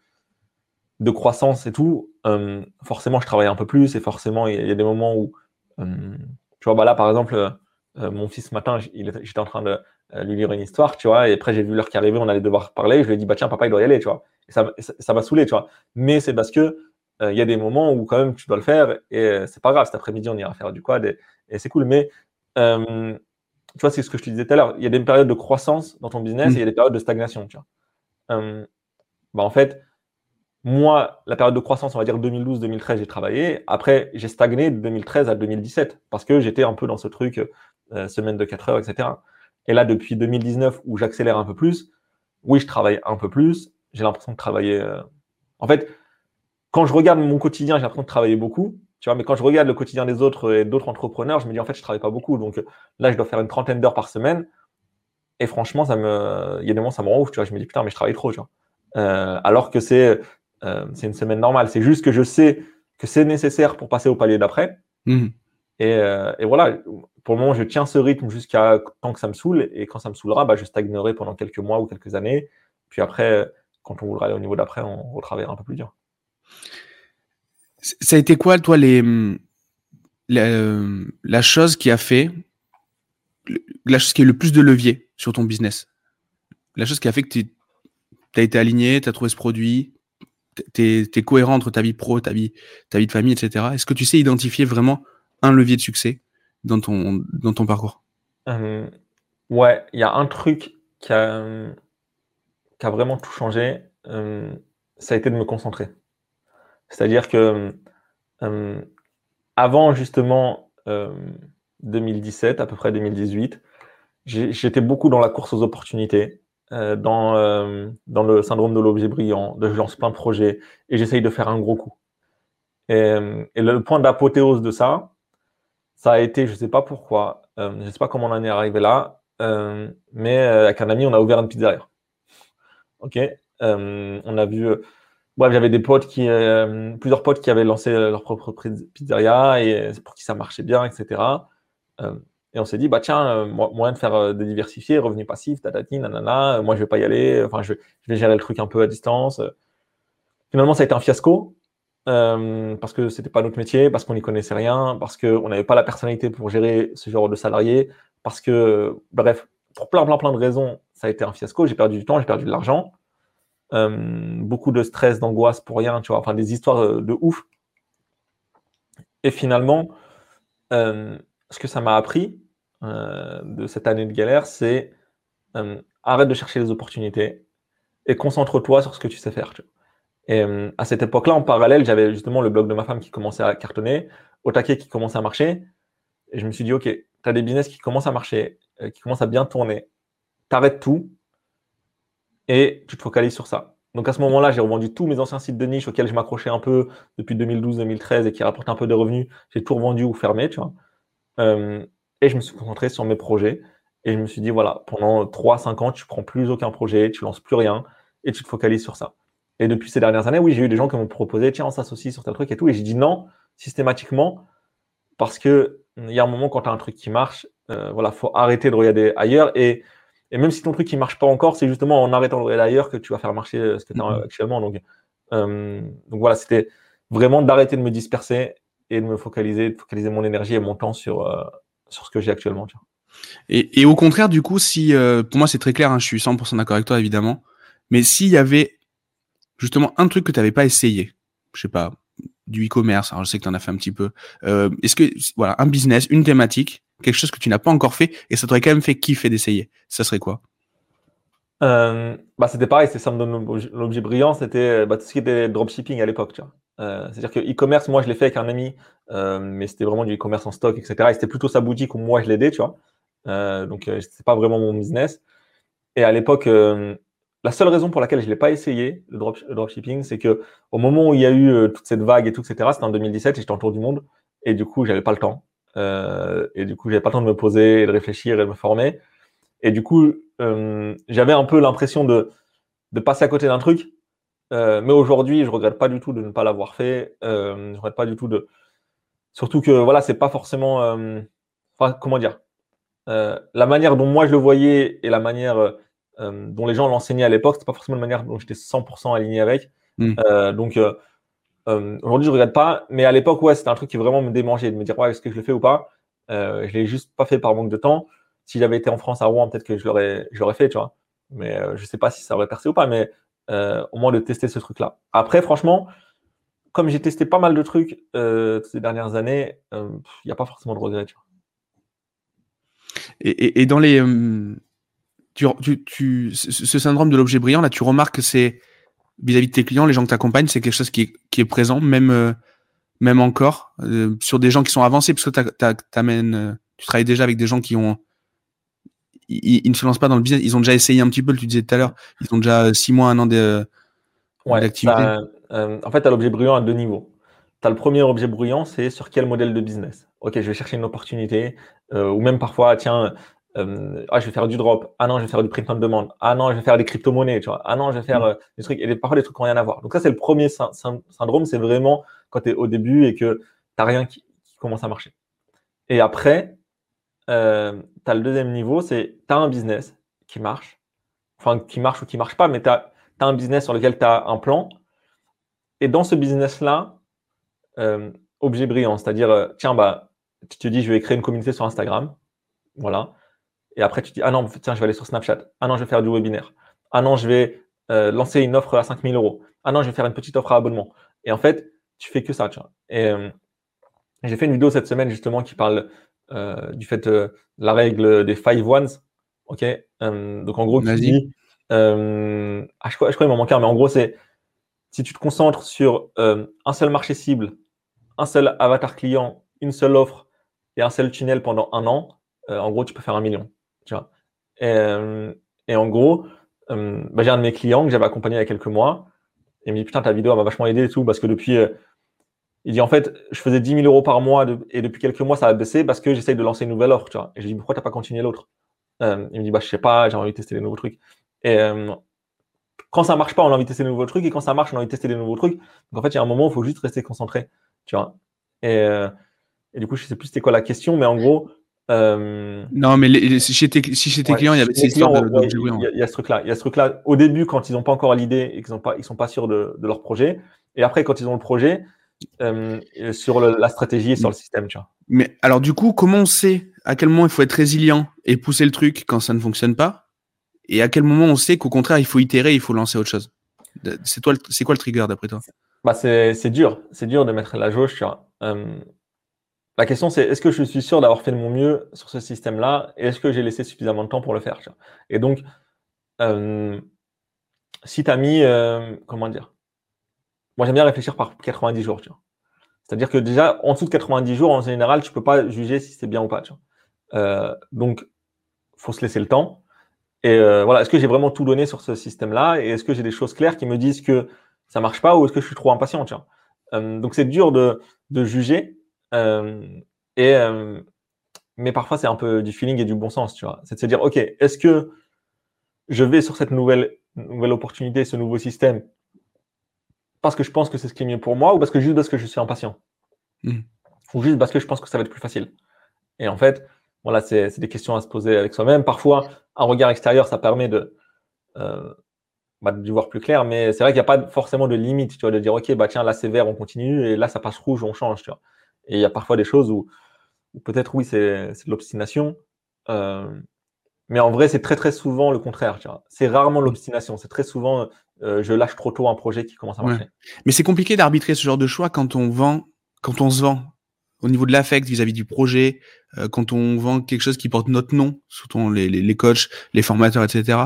de croissance et tout, euh, forcément, je travaille un peu plus et forcément, il y a, des moments où, euh, tu vois, bah là, par exemple, euh, mon fils ce matin, j'étais en train de lui lire une histoire, tu vois, et après, j'ai vu l'heure qui arrivait, on allait devoir parler. Je lui ai dit, bah tiens, papa, il doit y aller, tu vois. Et ça, ça, ça m'a saoulé, tu vois. Mais c'est parce que euh, il y a des moments où quand même tu dois le faire et euh, c'est pas grave. Cet après-midi, on ira faire du quad et, et c'est cool. Mais euh, tu vois, c'est ce que je te disais tout à l'heure. Il y a des périodes de croissance dans ton business Mm. et il y a des périodes de stagnation, tu vois. Bah, en fait, moi, la période de croissance, on va dire 2012-2013, j'ai travaillé. Après, j'ai stagné de 2013 à 2017 parce que j'étais un peu dans ce truc, semaine de 4 heures, etc. Et là, depuis 2019, où j'accélère un peu plus, oui, je travaille un peu plus. J'ai l'impression de travailler. En fait, quand je regarde mon quotidien, j'ai l'impression de travailler beaucoup. Tu vois, mais quand je regarde le quotidien des autres et d'autres entrepreneurs, je me dis en fait, je travaille pas beaucoup. Donc là, je dois faire une trentaine d'heures par semaine. Et franchement, ça me, il y a des moments, ça me rend ouf. Tu vois, je me dis putain, mais je travaille trop. Tu vois. Euh, alors que c'est, euh, une semaine normale. C'est juste que je sais que c'est nécessaire pour passer au palier d'après. Mmh. Et, euh, et, voilà, pour le moment, je tiens ce rythme jusqu'à tant que ça me saoule. Et quand ça me saoulera, bah, je stagnerai pendant quelques mois ou quelques années. Puis après, quand on voudra aller au niveau d'après, on retravaillera un peu plus dur. Ça a été quoi, toi, les, la, la chose qui a fait, la chose qui est le plus de levier sur ton business? La chose qui a fait que tu as été aligné, tu as trouvé ce produit, tu es, cohérent entre ta vie pro, ta vie, ta vie de famille, etc. Est-ce que tu sais identifier vraiment un levier de succès dans ton, dans ton parcours? Euh, Ouais, il y a un truc qui a, a vraiment tout changé. Euh, ça a été de me concentrer. C'est-à-dire que euh, avant justement 2017, à peu près 2018, j'étais beaucoup dans la course aux opportunités, dans, dans le syndrome de l'objet brillant, de je lance plein de projets et j'essaye de faire un gros coup. Et, et le point d'apothéose de ça, ça a été, je ne sais pas pourquoi, je ne sais pas comment on en est arrivé là, mais avec un ami, on a ouvert une pizzeria. Ok, on a vu Bref, j'avais des potes euh, plusieurs potes qui avaient lancé leur propre pizzeria et pour qui ça marchait bien, etc. Euh, et on s'est dit, bah tiens, euh, moyen de faire de diversifier, revenus passifs, tatati, nanana, moi je vais pas y aller, enfin je vais, gérer le truc un peu à distance. Finalement, ça a été un fiasco parce que c'était pas notre métier, parce qu'on n'y connaissait rien, parce qu'on n'avait pas la personnalité pour gérer ce genre de salariés, parce que, bref, pour plein, plein, plein de raisons, ça a été un fiasco. J'ai perdu du temps, j'ai perdu de l'argent. Euh, beaucoup de stress, d'angoisse pour rien, tu vois, enfin des histoires de, ouf. Et finalement, euh, ce que ça m'a appris euh, de cette année de galère, c'est arrête de chercher les opportunités et concentre-toi sur ce que tu sais faire. Et à cette époque-là, en parallèle, j'avais justement le blog de ma femme qui commençait à cartonner, au qui commençait à marcher. Et je me suis dit, OK, tu as des business qui commencent à marcher, qui commencent à bien tourner. T'arrêtes tout, et tu te focalises sur ça. Donc à ce moment-là, j'ai revendu tous mes anciens sites de niche auxquels je m'accrochais un peu depuis 2012-2013 et qui rapportaient un peu de revenus. J'ai tout revendu ou fermé, tu vois. Euh, et je me suis concentré sur mes projets. Et je me suis dit, voilà, pendant 3-5 ans, tu prends plus aucun projet, tu lances plus rien et tu te focalises sur ça. Et depuis ces dernières années, oui, j'ai eu des gens qui m'ont proposé, tiens, on s'associe sur tel truc et tout. Et j'ai dit non, systématiquement, parce que il y a un moment quand tu as un truc qui marche, euh, voilà, faut arrêter de regarder ailleurs. Et et même si ton truc ne marche pas encore, c'est justement en arrêtant regarder ailleurs que tu vas faire marcher euh, ce que tu as mm-hmm. actuellement. Donc, euh, donc voilà, c'était vraiment d'arrêter de me disperser et de me focaliser, de focaliser mon énergie et mon temps sur, euh, sur ce que j'ai actuellement. Et, et, au contraire, du coup, si pour moi c'est très clair, hein, je suis 100% d'accord avec toi évidemment, mais s'il y avait justement un truc que tu n'avais pas essayé, je sais pas, du e-commerce, alors je sais que tu en as fait un petit peu, est-ce que voilà un business, une thématique quelque chose que tu n'as pas encore fait et ça t'aurait quand même fait kiffer d'essayer, ça serait quoi? Euh, bah c'était pareil, c'est ça l'objet brillant, c'était bah, tout ce qui était dropshipping à l'époque. Euh, C'est-à-dire que e-commerce, moi je l'ai fait avec un ami, euh, mais c'était vraiment du e-commerce en stock, etc. Et c'était plutôt sa boutique où moi je l'aidais, tu vois. Euh, donc euh, c'est pas vraiment mon business. Et à l'époque, euh, la seule raison pour laquelle je l'ai pas essayé le, le dropshipping, c'est que au moment où il y a eu toute cette vague et tout, etc. C'était en 2017, j'étais en tour du monde et du coup j'avais pas le temps. Euh, et du coup, j'avais pas le temps de me poser, et de réfléchir et de me former. Et du coup, euh, j'avais un peu l'impression de, de passer à côté d'un truc. Euh, mais aujourd'hui, je regrette pas du tout de ne pas l'avoir fait. Je regrette pas du tout de. Surtout que voilà, c'est pas forcément. Enfin, comment dire La manière dont moi je le voyais et la manière dont les gens l'enseignaient à l'époque, c'est pas forcément la manière dont j'étais 100% aligné avec. Mm. donc euh, Aujourd'hui, je regrette pas, mais à l'époque, ouais, c'était un truc qui vraiment me démangeait, de me dire, ouais, est-ce que je le fais ou pas? Euh, Je l'ai juste pas fait par manque de temps. Si j'avais été en France à Rouen, peut-être que je l'aurais, je fait, tu vois. Mais euh, je sais pas si ça aurait percé ou pas, mais euh, au moins de tester ce truc-là. Après, franchement, comme j'ai testé pas mal de trucs euh, ces dernières années, il n'y a pas forcément de regrets, tu vois. Et, et, et dans les, tu, tu, tu, ce syndrome de l'objet brillant, là, tu remarques que c'est vis-à-vis de tes clients, les gens que tu accompagnes, c'est quelque chose qui est, qui est présent, même, euh, même encore, euh, sur des gens qui sont avancés, parce que t'amènes, euh, tu travailles déjà avec des gens qui ont, ils, ne se lancent pas dans le business, ils ont déjà essayé un petit peu, tu disais tout à l'heure, ils ont déjà six mois, un an ouais, d'activité. euh, en fait, tu as l'objet bruyant à deux niveaux. Tu as le premier objet bruyant, c'est sur quel modèle de business. Ok, je vais chercher une opportunité, euh, ou même parfois, tiens, euh, ah, je vais faire du drop. Ah non, je vais faire du print on demand. Ah non, je vais faire des crypto-monnaies. Tu vois. Ah non, je vais faire mm. des trucs. Et parfois, des trucs qui n'ont rien à voir. Donc, ça, c'est le premier syndrome. C'est vraiment quand tu es au début et que tu n'as rien qui, commence à marcher. Et après, tu as le deuxième niveau, c'est tu as un business qui marche. Enfin, qui marche ou qui marche pas, mais tu as, as, un business sur lequel tu as un plan et dans ce business-là, euh, objet brillant, c'est-à-dire, euh, tiens, bah, tu te dis, je vais créer une communauté sur Instagram. Voilà. Et après, tu te dis, ah non, tiens, je vais aller sur Snapchat. Ah non, je vais faire du webinaire. Ah non, je vais euh, lancer une offre à 5000 euros. Ah non, je vais faire une petite offre à abonnement. Et en fait, tu fais que ça, tu vois. Et j'ai fait une vidéo cette semaine, justement, qui parle du fait de la règle des five ones. OK? Donc, en gros, tu dis, ah, je crois, je crois qu'il m'en manque un, mais en gros, c'est si tu te concentres sur euh, un seul marché cible, un seul avatar client, une seule offre et un seul tunnel pendant un an, euh, en gros, tu peux faire un million. Tu vois. Et, euh, en gros, bah, j'ai un de mes clients que j'avais accompagné il y a quelques mois. Et il me dit Putain, ta vidéo m'a vachement aidé et tout, parce que depuis. il dit en fait, je faisais 10 000 euros par mois et depuis quelques mois, ça a baissé parce que j'essaye de lancer une nouvelle offre. Tu vois. Et je lui dis Pourquoi tu n'as pas continué l'autre? Il me dit bah, Je sais pas, j'ai envie de tester des nouveaux trucs. Et, quand ça marche pas, on a envie de tester des nouveaux trucs, et quand ça marche, on a envie de tester des nouveaux trucs. Donc en fait, il y a un moment où il faut juste rester concentré, tu vois. Et, euh, du coup, je sais plus c'était quoi la question, mais en gros. Euh, non, mais si chez tes, clients, il y avait ces histoires de, Il y, a ce truc-là. Il y a ce truc-là. Au début, quand ils n'ont pas encore l'idée et qu'ils ne pas, ils sont pas sûrs de, leur projet, et après, quand ils ont le projet, euh, sur la stratégie et sur le système, tu vois. Mais alors, du coup, comment on sait à quel moment il faut être résilient et pousser le truc quand ça ne fonctionne pas? Et à quel moment on sait qu'au contraire, il faut itérer, il faut lancer autre chose? C'est toi, c'est quoi le trigger d'après toi? Bah c'est, dur, c'est dur de mettre la jauge sur. Euh, la question c'est est-ce que je suis sûr d'avoir fait de mon mieux sur ce système-là et est-ce que j'ai laissé suffisamment de temps pour le faire Et donc, euh, si tu as mis, euh, comment dire? Moi j'aime bien réfléchir par 90 jours. C'est-à-dire que déjà, en dessous de 90 jours, en général, tu peux pas juger si c'est bien ou pas. Tu vois. donc, faut se laisser le temps. Et euh, voilà, est-ce que j'ai vraiment tout donné sur ce système-là Et est-ce que j'ai des choses claires qui me disent que ça marche pas ou est-ce que je suis trop impatient euh, Donc c'est dur de, juger. Et, mais parfois c'est un peu du feeling et du bon sens, tu vois. C'est de se dire, OK, est-ce que je vais sur cette nouvelle, nouvelle opportunité, ce nouveau système, parce que je pense que c'est ce qui est mieux pour moi ou parce que juste parce que je suis impatient? Mmh. Ou juste parce que je pense que ça va être plus facile. Et en fait, voilà, c'est des questions à se poser avec soi-même. Parfois, un regard extérieur, ça permet de, euh, bah, de voir plus clair, mais c'est vrai qu'il n'y a pas forcément de limite, tu vois, de dire, OK, bah, tiens, là, c'est vert, on continue, et là, ça passe rouge, on change, tu vois. Et il y a parfois des choses où, peut-être, oui, c'est de l'obstination, euh, mais en vrai, c'est très, très souvent le contraire. C'est rarement l'obstination, c'est très souvent, euh, je lâche trop tôt un projet qui commence à marcher. Mais c'est compliqué d'arbitrer ce genre de choix quand on vend, quand on se vend au niveau de l'affect vis-à-vis du projet, euh, quand on vend quelque chose qui porte notre nom, surtout les, les, les coachs, les formateurs, etc.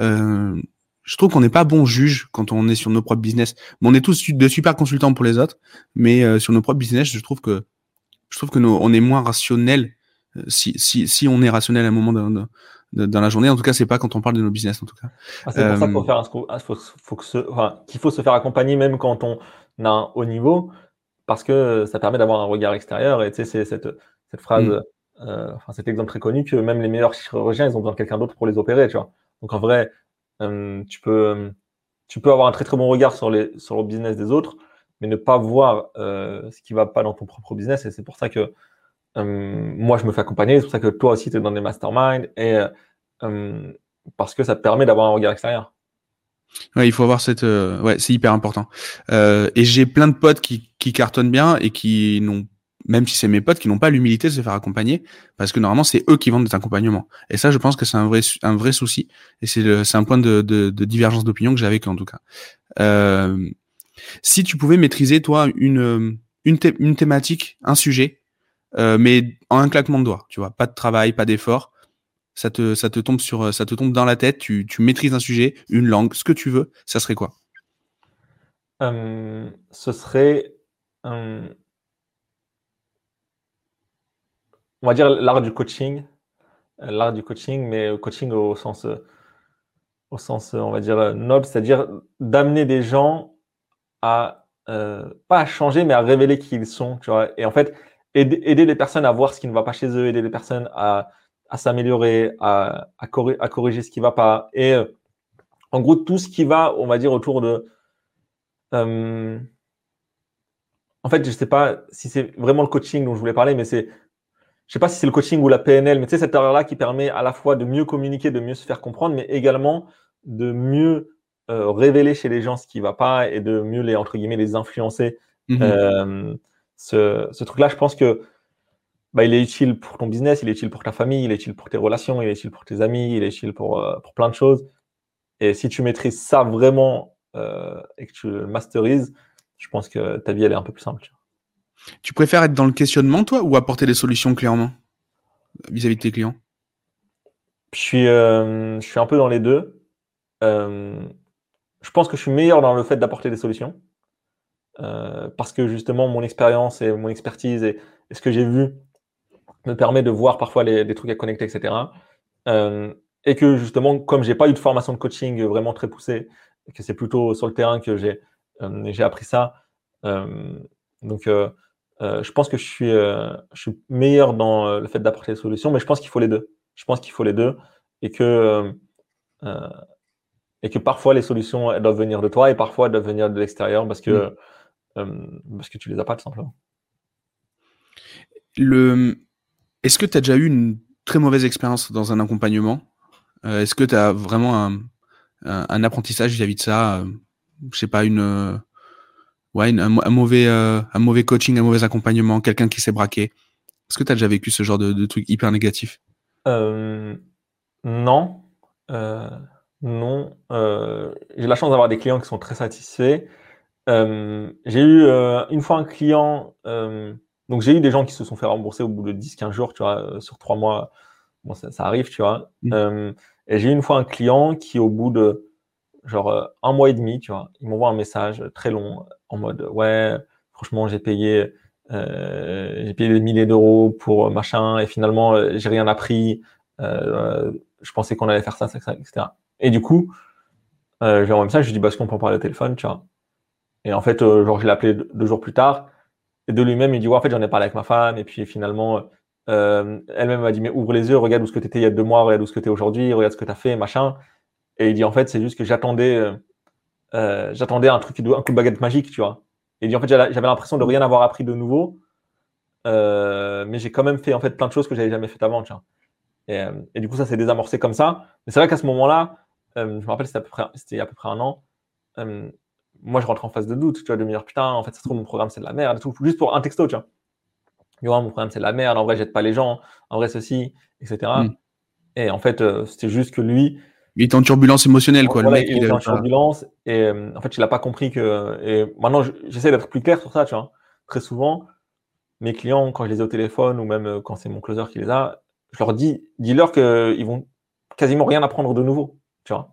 Euh, je trouve qu'on n'est pas bon juge quand on est sur nos propres business. on est tous de super consultants pour les autres, mais euh, sur nos propres business, je trouve que je trouve que on est moins rationnel euh, si, si, si on est rationnel à un moment de, de, dans la journée. En tout cas, c'est pas quand on parle de nos business, en tout cas. Ah, c'est pour ça qu'il faut, faire un, faut, faut que enfin, qu'il faut se faire accompagner même quand on a un haut niveau parce que ça permet d'avoir un regard extérieur. Et tu sais, c'est cette, cette phrase, mm. euh, enfin, cet exemple très connu que même les meilleurs chirurgiens, ils ont besoin de quelqu'un d'autre pour les opérer, tu vois. Donc en vrai, euh, tu, peux, tu peux avoir un très très bon regard sur, les, sur le business des autres, mais ne pas voir ce qui va pas dans ton propre business. Et c'est pour ça que moi, je me fais accompagner. C'est pour ça que toi aussi, tu es dans des masterminds. Et parce que ça te permet d'avoir un regard extérieur. Ouais, il faut avoir cette. Euh, ouais, c'est hyper important. Et j'ai plein de potes qui, qui cartonnent bien et qui n'ont, même si c'est mes potes, qui n'ont pas l'humilité de se faire accompagner, parce que normalement c'est eux qui vendent des accompagnements. Et ça, je pense que c'est un vrai, un vrai souci. Et c'est, c'est un point de, de, de divergence d'opinion que j'ai avec en tout cas. Euh, si tu pouvais maîtriser toi une une, thématique, un sujet, euh, mais en un claquement de doigts, tu vois, pas de travail, pas d'effort ça te, ça te tombe sur, ça te tombe dans la tête, tu, tu maîtrises un sujet, une langue, ce que tu veux, ça serait quoi? Euh, Ce serait, euh, on va dire l'art du coaching, euh, l'art du coaching, mais coaching au sens, au sens, on va dire noble, c'est-à-dire d'amener des gens à, euh, pas à changer, mais à révéler qui ils sont. Tu vois. Et en fait, aider, les personnes à voir ce qui ne va pas chez eux, aider les personnes à, à s'améliorer, à, à, à, corriger ce qui ne va pas. Et euh, en gros, tout ce qui va, on va dire, autour de... Euh, en fait, je ne sais pas si c'est vraiment le coaching dont je voulais parler, mais c'est je sais pas si c'est le coaching ou la PNL, mais tu sais, cette erreur-là qui permet à la fois de mieux communiquer, de mieux se faire comprendre, mais également de mieux euh, révéler chez les gens ce qui va pas et de mieux les, entre guillemets, les influencer. Mhm. Euh, ce, ce truc-là, je pense que bah, il est utile pour ton business, il est utile pour ta famille, il est utile pour tes relations, il est utile pour tes amis, il est utile pour, euh, pour plein de choses. Et si tu maîtrises ça vraiment et que tu le masterises, je pense que ta vie, elle est un peu plus simple. Tu préfères être dans le questionnement, toi, ou apporter des solutions clairement vis-à-vis de tes clients? Je suis, je suis un peu dans les deux. Euh, je pense que je suis meilleur dans le fait d'apporter des solutions. Euh, parce que justement, mon expérience et mon expertise et, ce que j'ai vu me permet de voir parfois les, des trucs à connecter, etc. Euh, et que justement, comme j'ai pas eu de formation de coaching vraiment très poussée, que c'est plutôt sur le terrain que j'ai euh, j'ai appris ça. donc, je pense que je suis, je suis meilleur dans le fait d'apporter des solutions, mais je pense qu'il faut les deux. Je pense qu'il faut les deux et que et que parfois les solutions elles doivent venir de toi et parfois elles doivent venir de l'extérieur parce que, mm. euh, parce que tu les as pas tout simplement. Le... Est-ce que tu as déjà eu une très mauvaise expérience dans un accompagnement? Euh, Est-ce que tu as vraiment un, un, apprentissage vis-à-vis de ça? Euh, Je sais pas, une, ouais, un, mauvais, un mauvais coaching, un mauvais accompagnement, quelqu'un qui s'est braqué Est-ce que tu as déjà vécu ce genre de, de truc hyper négatif? Non. Non. Euh, j'ai la chance d'avoir des clients qui sont très satisfaits. Euh, j'ai eu euh, une fois un client, donc j'ai eu des gens qui se sont fait rembourser au bout de 10-15 jours, tu vois, sur trois mois. Bon, ça, arrive, tu vois. Mmh. et j'ai eu une fois un client qui, au bout de genre un mois et demi, tu vois, il m'envoie un message très long en mode ouais, franchement, j'ai payé, j'ai payé des milliers d'euros pour machin et finalement, j'ai rien appris. je pensais qu'on allait faire ça, ça, ça, etc. Et du coup, euh, j'ai un message, je lui dis, bah, est-ce qu'on peut en parler au téléphone, tu vois. Et en fait, euh, genre, je l'ai appelé deux, jours plus tard. Et de lui-même, il dit, ouais, en fait, j'en ai parlé avec ma femme. Et puis finalement, euh, elle-même m'a dit, mais ouvre les yeux, regarde où ce que tu étais il y a deux mois, regarde où ce que tu es aujourd'hui, regarde ce que tu as fait, machin. Et il dit, en fait, c'est juste que j'attendais, euh, euh, j'attendais un truc, un coup de baguette magique, tu vois. Et en fait, j'avais l'impression de rien avoir appris de nouveau. Euh, mais j'ai quand même fait en fait plein de choses que j'avais jamais faites avant, tu vois. Et, et, du coup, ça s'est désamorcé comme ça. Mais c'est vrai qu'à ce moment-là, euh, je me rappelle, c'était à peu près, c'était à peu près un an. Euh, moi, je rentre en phase de doute, tu vois, de me dire, putain, en fait, ça se trouve, mon programme, c'est de la merde, tout, juste pour un texto, tu vois. mon programme, c'est de la merde, en vrai, j'aide pas les gens, en vrai, ceci, etc. Hmm. Et en fait, euh, c'était juste que lui. Il était en turbulence émotionnelle, quoi. le mec, il, était en turbulence, et en fait, il n'a pas compris que. Et maintenant, j'essaie d'être plus clair sur ça, tu vois. Très souvent, mes clients, quand je les ai au téléphone, ou même quand c'est mon closer qui les a, je leur dis, dis-leur qu'ils vont quasiment rien apprendre de nouveau.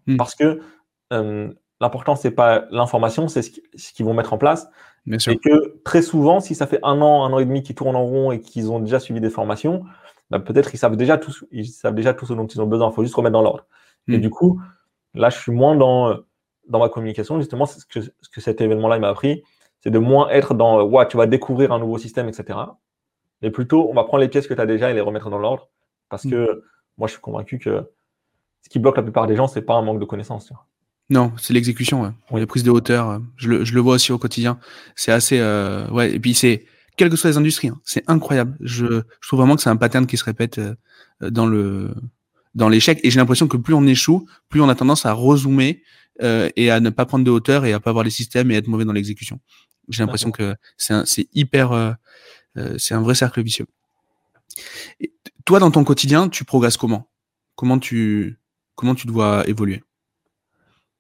Hmm. Parce que euh, l'important, c'est pas l'information, c'est ce qu'ils vont mettre en place. Et que très souvent, si ça fait un an, un an et demi qu'ils tournent en rond et qu'ils ont déjà suivi des formations, bah, peut-être ils savent déjà tout, ils savent déjà tout ce dont ils ont besoin. Il faut juste remettre dans l'ordre. Et hmm. du coup, là, je suis moins dans, dans ma communication. Justement, ce que, ce que cet événement-là m'a appris, c'est de moins être dans ouais, tu vas découvrir un nouveau système, etc. Mais plutôt, on va prendre les pièces que tu as déjà et les remettre dans l'ordre. Parce hmm. que moi, je suis convaincu que ce qui bloque la plupart des gens, c'est pas un manque de connaissances. Non, c'est l'exécution. Ouais. Les prises de hauteur, euh, je le, je le vois aussi au quotidien. C'est assez, euh, ouais. Et puis c'est, quelles que soient les industries, hein, c'est incroyable. Je, je, trouve vraiment que c'est un pattern qui se répète euh, dans le, dans l'échec. Et j'ai l'impression que plus on échoue, plus on a tendance à rezoomer euh, et à ne pas prendre de hauteur et à pas avoir les systèmes et être mauvais dans l'exécution. J'ai l'impression que c'est, hyper, euh, c'est un vrai cercle vicieux. Et toi, dans ton quotidien, tu progresses comment? Comment tu comment tu dois évoluer?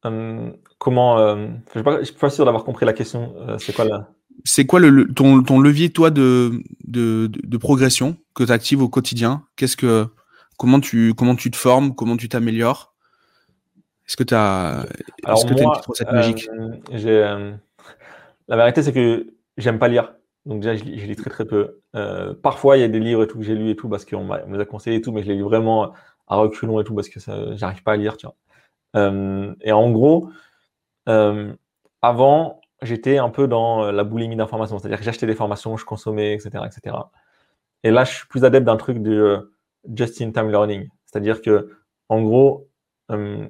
Euh, Comment euh, Je ne suis, pas sûr d'avoir compris la question. Euh, c'est quoi la... C'est quoi le, ton, ton, levier, toi, de, de, de progression que tu actives au quotidien? Qu'est-ce que, comment, tu, comment tu te formes? Comment tu t'améliores? Est-ce que tu as, est-ce que as une petite recette magique? La vérité, c'est que j'aime pas lire. Donc déjà, je lis, très très peu. parfois, il y a des livres et tout que j'ai lu et tout parce qu'on me les a conseillés et tout, mais je les lis vraiment à reculons et tout parce que j'arrive pas à lire, tu vois. Euh, et en gros, euh, avant, j'étais un peu dans la boulimie d'informations. C'est-à-dire que j'achetais des formations, je consommais, etc., etc. Et là, je suis plus adepte d'un truc de just-in-time learning. C'est-à-dire que, en gros, euh,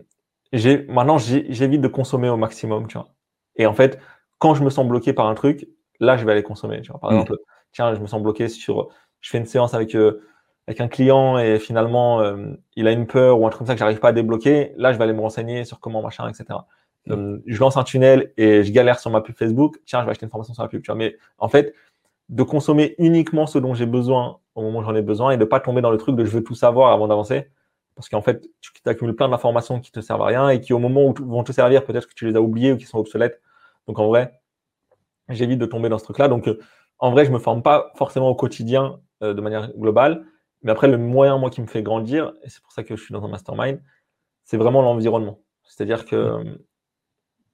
maintenant, j'évite de consommer au maximum, tu vois. Et en fait, quand je me sens bloqué par un truc, là, je vais aller consommer. Tu vois. Par mm. exemple, tiens, je me sens bloqué sur, je fais une séance avec, euh, avec un client et finalement, euh, il a une peur ou un truc comme ça que j'arrive pas à débloquer. Là, je vais aller me renseigner sur comment, machin, etc. Mm. je lance un tunnel et je galère sur ma pub Facebook. Tiens, je vais acheter une formation sur la pub. Tu vois. Mais en fait, de consommer uniquement ce dont j'ai besoin au moment où j'en ai besoin et de pas tomber dans le truc de je veux tout savoir avant d'avancer. Parce qu'en fait, tu accumules plein d'informations qui te servent à rien et qui, au moment où vont te servir, peut-être que tu les as oubliées ou qui sont obsolètes. Donc, en vrai, j'évite de tomber dans ce truc-là. Donc, euh, en vrai, je me forme pas forcément au quotidien euh, de manière globale. Mais après, le moyen, moi, qui me fait grandir, et c'est pour ça que je suis dans un mastermind, c'est vraiment l'environnement. C'est-à-dire que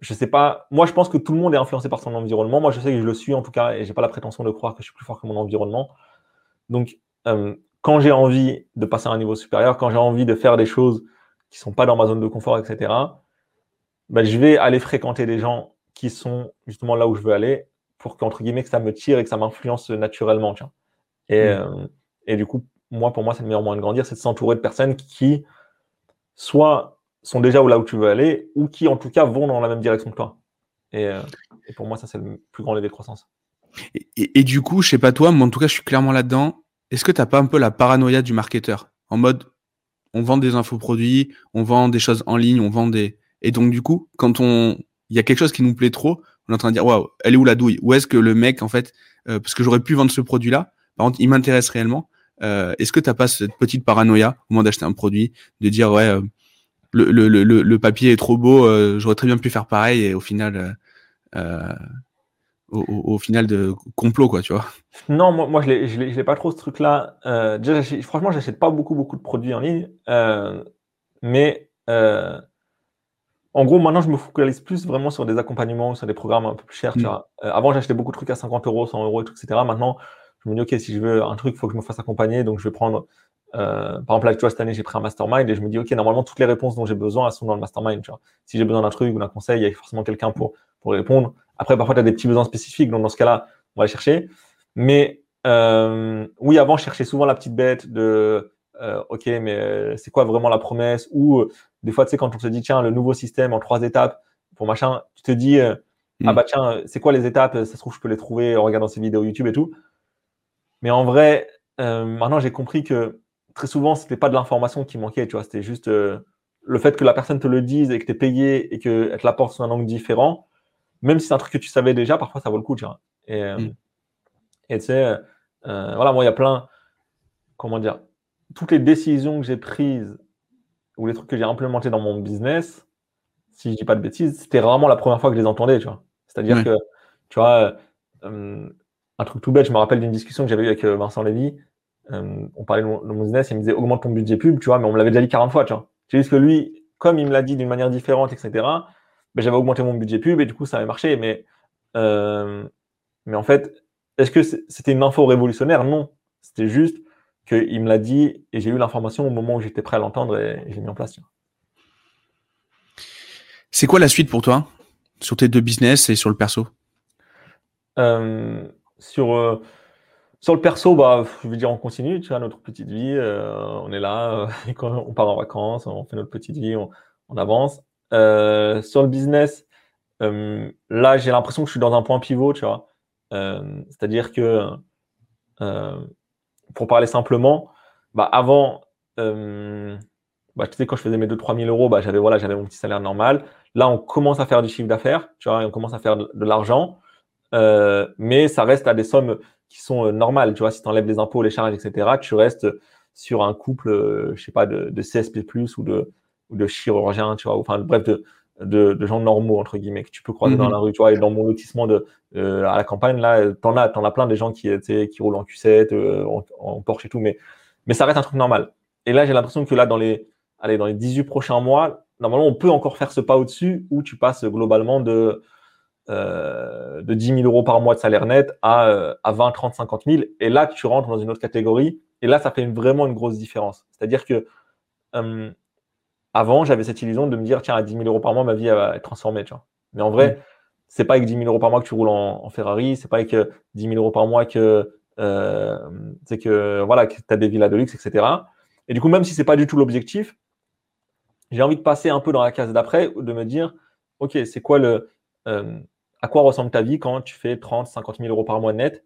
je sais pas. Moi, je pense que tout le monde est influencé par son environnement. Moi, je sais que je le suis en tout cas, et j'ai pas la prétention de croire que je suis plus fort que mon environnement. Donc, euh, quand j'ai envie de passer à un niveau supérieur, quand j'ai envie de faire des choses qui sont pas dans ma zone de confort, etc., ben, je vais aller fréquenter des gens qui sont justement là où je veux aller pour qu'entre guillemets que ça me tire et que ça m'influence naturellement. Tiens. Et, mmh. euh, et du coup, moi, pour moi, c'est le meilleur moyen de grandir, c'est de s'entourer de personnes qui soit sont déjà là où tu veux aller, ou qui en tout cas vont dans la même direction que toi. Et, euh, pour moi, ça, c'est le plus grand levier de croissance. Et, du coup, je sais pas toi, mais en tout cas, je suis clairement là-dedans. Est-ce que tu n'as pas un peu la paranoïa du marketeur En mode, on vend des infoproduits, on vend des choses en ligne, on vend des. Et donc, du coup, quand on. Il y a quelque chose qui nous plaît trop, on est en train de dire, waouh, elle est où la douille? Où est-ce que le mec, en fait, euh, parce que j'aurais pu vendre ce produit-là, par contre, il m'intéresse réellement. Euh, est-ce que tu n'as pas cette petite paranoïa au moment d'acheter un produit, de dire, ouais, le, le, le, le, papier est trop beau, euh, j'aurais très bien pu faire pareil et au final, euh, euh au, au, final de complot quoi, tu vois. Non, moi, moi je l'ai pas trop ce truc-là. Euh, déjà, franchement, j'achète pas beaucoup beaucoup de produits en ligne, mais en gros, maintenant, je me focalise plus vraiment sur des accompagnements, sur des programmes un peu plus chers. Tu mm. vois. avant, j'achetais beaucoup de trucs à 50 euros, 100 euros, etc. Maintenant, je me dis, OK, si je veux un truc, il faut que je me fasse accompagner. Donc, je vais prendre euh, par exemple, là, tu vois, cette année, j'ai pris un mastermind et je me dis, OK, normalement, toutes les réponses dont j'ai besoin, elles sont dans le mastermind. Tu vois. Si j'ai besoin d'un truc ou d'un conseil, il y a forcément quelqu'un pour, pour répondre. Après, parfois, tu as des petits besoins spécifiques, donc dans ce cas-là, on va les chercher. Mais euh, oui, avant, je cherchais souvent la petite bête de, euh, OK, mais c'est quoi vraiment la promesse? Ou des fois, tu sais, quand on se dit, tiens, le nouveau système en trois étapes pour machin, tu te dis, ah mm. bah tiens, c'est quoi les étapes? Ça se trouve, je peux les trouver en regardant ces vidéos YouTube et tout. Mais en vrai, maintenant, j'ai compris que très souvent, c'était pas de l'information qui manquait, tu vois, c'était juste euh, le fait que la personne te le dise et que tu es payé et qu'elle te l'apporte sous un angle différent, même si c'est un truc que tu savais déjà, parfois ça vaut le coup, tu vois. Et euh, mm. tu sais, euh, voilà, moi, il y a plein, comment dire, toutes les décisions que j'ai prises ou les trucs que j'ai implémentés dans mon business, si je dis pas de bêtises, c'était vraiment la première fois que je les entendais, tu vois. C'est-à-dire que, tu vois, un truc tout bête, je me rappelle d'une discussion que j'avais eue avec Vincent Lévy. Euh, on parlait de mon, business, il me disait augmente ton budget pub, tu vois, mais on me l'avait déjà dit 40 fois, tu vois. C'est juste que lui, comme il me l'a dit d'une manière différente, etc., ben, j'avais augmenté mon budget pub et du coup, ça avait marché. Mais, euh, mais en fait, est-ce que c'était une info révolutionnaire? Non. C'était juste qu'il me l'a dit et j'ai eu l'information au moment où j'étais prêt à l'entendre et j'ai mis en place. C'est quoi la suite pour toi sur tes deux business et sur le perso? Euh, Sur sur le perso, bah, je veux dire, on continue, tu vois, notre petite vie. Euh, on est là, euh, on part en vacances, on fait notre petite vie, on, avance. Euh, sur le business, là, j'ai l'impression que je suis dans un point pivot, tu vois. C'est-à-dire que, pour parler simplement, bah, avant, bah, tu sais, quand je faisais mes 2-3 000 euros, bah, j'avais voilà, mon petit salaire normal. Là, on commence à faire du chiffre d'affaires, tu vois, et on commence à faire de l'argent. mais ça reste à des sommes qui sont euh, normales. Tu vois, si tu enlèves les impôts, les charges, etc., tu restes sur un couple, euh, je sais pas, de, de CSP+, ou de, ou de chirurgiens, tu vois, enfin, bref, de, de, gens normaux, entre guillemets, que tu peux croiser dans mhm. la rue, tu vois, et dans mon lotissement de, euh, à la campagne, là, t'en as, t'en as plein des gens qui, qui roulent en Q7, en, Porsche et tout, mais, mais ça reste un truc normal. Et là, j'ai l'impression que là, dans les, allez, dans les 18 prochains mois, normalement, on peut encore faire ce pas au-dessus où tu passes globalement de, euh, de 10 000 euros par mois de salaire net à, à 20, 30, 50 000. Et là, tu rentres dans une autre catégorie. Et là, ça fait vraiment une grosse différence. C'est-à-dire que euh, avant, j'avais cette illusion de me dire, tiens, à 10 000 euros par mois, ma vie va être transformée. Tu vois. Mais en vrai, c'est pas avec 10 000 euros par mois que tu roules en, Ferrari, c'est pas avec 10 000 euros par mois que, c'est que, voilà, que tu as des villas de luxe, etc. Et du coup, même si c'est pas du tout l'objectif, j'ai envie de passer un peu dans la case d'après, de me dire, OK, c'est quoi le, à quoi ressemble ta vie quand tu fais 30, 50 000 euros par mois net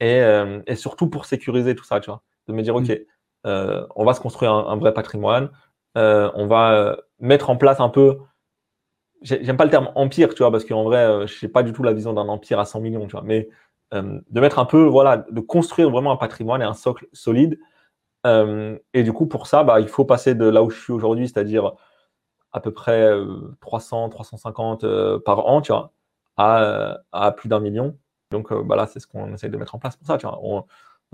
et, et surtout pour sécuriser tout ça, tu vois, de me dire, OK, mm. Euh, on va se construire un, vrai patrimoine. Euh, on va euh, mettre en place un peu. J'aime pas le terme empire, tu vois, parce qu'en vrai, je n'ai pas du tout la vision d'un empire à 100 millions, tu vois, mais de mettre un peu, voilà, de construire vraiment un patrimoine et un socle solide. et du coup, pour ça, bah, il faut passer de là où je suis aujourd'hui, c'est-à-dire à peu près 300, 350 par an, tu vois, à, plus d'un million. Donc, bah, là, c'est ce qu'on essaye de mettre en place pour ça, tu vois.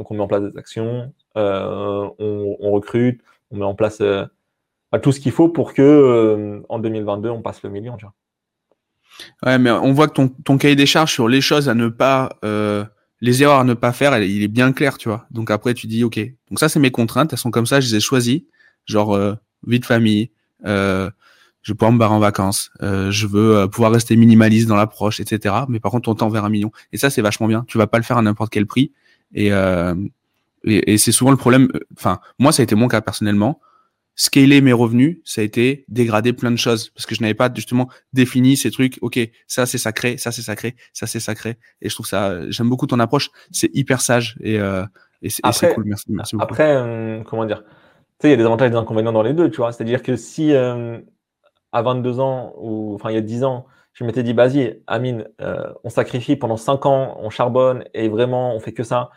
Donc on met en place des actions, euh, on, recrute, on met en place euh, bah, tout ce qu'il faut pour que euh, en 2022 on passe le million. Tu vois. Ouais, mais on voit que ton, cahier des charges sur les choses à ne pas, les erreurs à ne pas faire, il est bien clair, tu vois. Donc après tu dis ok. Donc ça c'est mes contraintes, elles sont comme ça, je les ai choisies. Genre vie de famille, je veux pouvoir me barrer en vacances, je veux pouvoir rester minimaliste dans l'approche, etc. Mais par contre, on tend vers un million. Et ça, c'est vachement bien. Tu vas pas le faire à n'importe quel prix. Euh, et, et, c'est souvent le problème. Euh, enfin, moi, ça a été mon cas personnellement. Scaler mes revenus, ça a été dégrader plein de choses parce que je n'avais pas justement défini ces trucs. Ok, ça c'est sacré, ça c'est sacré, ça c'est sacré. Et je trouve ça, j'aime beaucoup ton approche. C'est hyper sage et, euh, et c'est cool. Merci, merci beaucoup. Après, euh, comment dire? Tu sais, il y a des avantages et des inconvénients dans les deux, tu vois. C'est-à-dire que si à 22 ans ou enfin il y a 10 ans, je m'étais dit, vas-y, Amine, on sacrifie pendant 5 ans, on charbonne et vraiment on fait que ça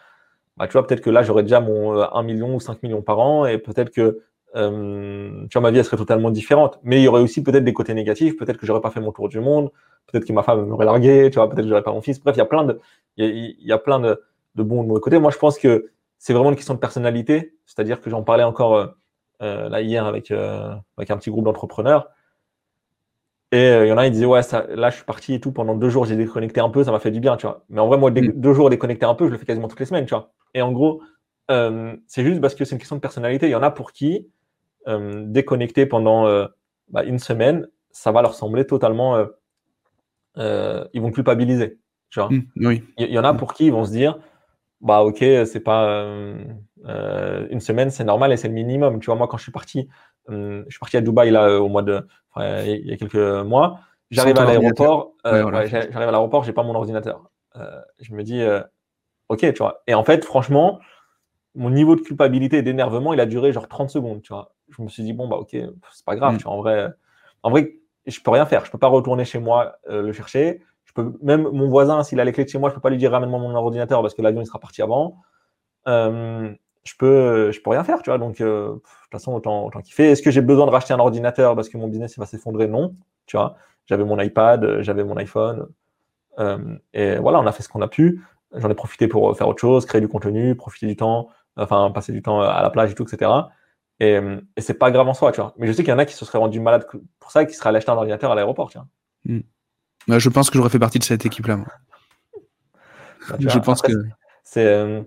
bah, tu vois, peut-être que là, j'aurais déjà mon 1 euh, million ou 5 millions par an et peut-être que euh, tu vois, ma vie elle serait totalement différente. Mais il y aurait aussi peut-être des côtés négatifs. Peut-être que j'aurais pas fait mon tour du monde. Peut-être que ma femme m'aurait largué. Tu vois, peut-être que j'aurais pas mon fils. Bref, il y a plein de, il y a, plein de, de bons de mauvais côtés. Moi, je pense que c'est vraiment une question de personnalité. C'est-à-dire que j'en parlais encore euh, euh là hier avec, euh, avec un petit groupe d'entrepreneurs. Et il y en a, ils disaient, ouais, ça, là, je suis parti et tout. Pendant deux jours, j'ai déconnecté un peu, ça m'a fait du bien, tu vois. Mais en vrai, moi, mm. deux jours déconnecté un peu, je le fais quasiment toutes les semaines, tu vois. Et en gros, euh, c'est juste parce que c'est une question de personnalité. Il y en a pour qui euh, déconnecter pendant euh, bah, une semaine, ça va leur sembler totalement. ils vont culpabiliser. Tu vois. Mmh, oui. Il y, en a pour qui ils vont se dire bah ok, c'est pas une semaine, c'est normal et c'est le minimum. Tu vois, moi quand je suis parti, je suis parti à Dubaï là au mois de, il y a quelques mois. J'arrive à l'aéroport, j'arrive à l'aéroport, j'ai pas mon ordinateur. je me dis ok, tu vois. Et en fait, franchement, mon niveau de culpabilité et d'énervement, il a duré genre 30 secondes, tu vois. Je me suis dit, bon, bah, ok, c'est pas grave, mm. tu vois. En vrai, en vrai, je peux rien faire. Je peux pas retourner chez moi euh, le chercher. Je peux, même mon voisin, s'il a les clés de chez moi, je peux pas lui dire ramène-moi mon ordinateur parce que l'avion, il sera parti avant. Euh, je peux, je peux rien faire, tu vois. Donc, euh, de toute façon, autant, autant kiffer. Est-ce que j'ai besoin de racheter un ordinateur parce que mon business, va s'effondrer? Non, tu vois. J'avais mon iPad, j'avais mon iPhone. et voilà, on a fait ce qu'on a pu j'en ai profité pour euh, faire autre chose, créer du contenu, profiter du temps, enfin passer du temps euh, à la plage et tout, etc. Et, euh, et c'est pas grave en soi, tu vois. Mais je sais qu'il y en a qui se seraient rendus malades pour ça et qui seraient allés acheter un ordinateur à l'aéroport, tu vois. Bah, je pense que j'aurais fait partie de cette équipe-là. Bah, je pense que c'est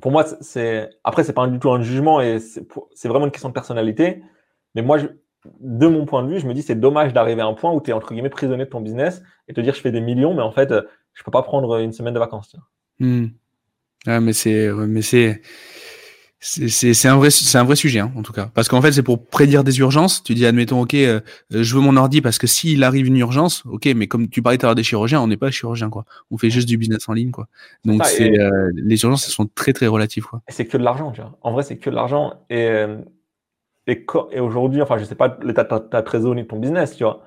pour moi c'est après c'est pas du tout un jugement et c'est vraiment une question de personnalité. Mais moi, de mon point de vue, je me dis c'est dommage d'arriver à un point où tu es entre guillemets prisonnier de ton business et te dire je fais des millions, mais en fait je peux pas prendre une semaine de vacances. Hmm. Ah, mais c'est, mais c'est, c'est un vrai, c'est un vrai sujet hein, en tout cas, parce qu'en fait c'est pour prédire des urgences. Tu dis admettons, ok, euh, je veux mon ordi parce que s'il arrive une urgence, ok, mais comme tu parlais tout à l'heure des chirurgiens, on n'est pas chirurgien quoi. On fait juste du business en ligne quoi. Donc c'est, euh, les urgences elles sont très très relatives quoi. C'est que de l'argent, tu vois. En vrai c'est que de l'argent et euh, et, et aujourd'hui, enfin je sais pas l'état de ta, ta trésor ni de ton business, tu vois,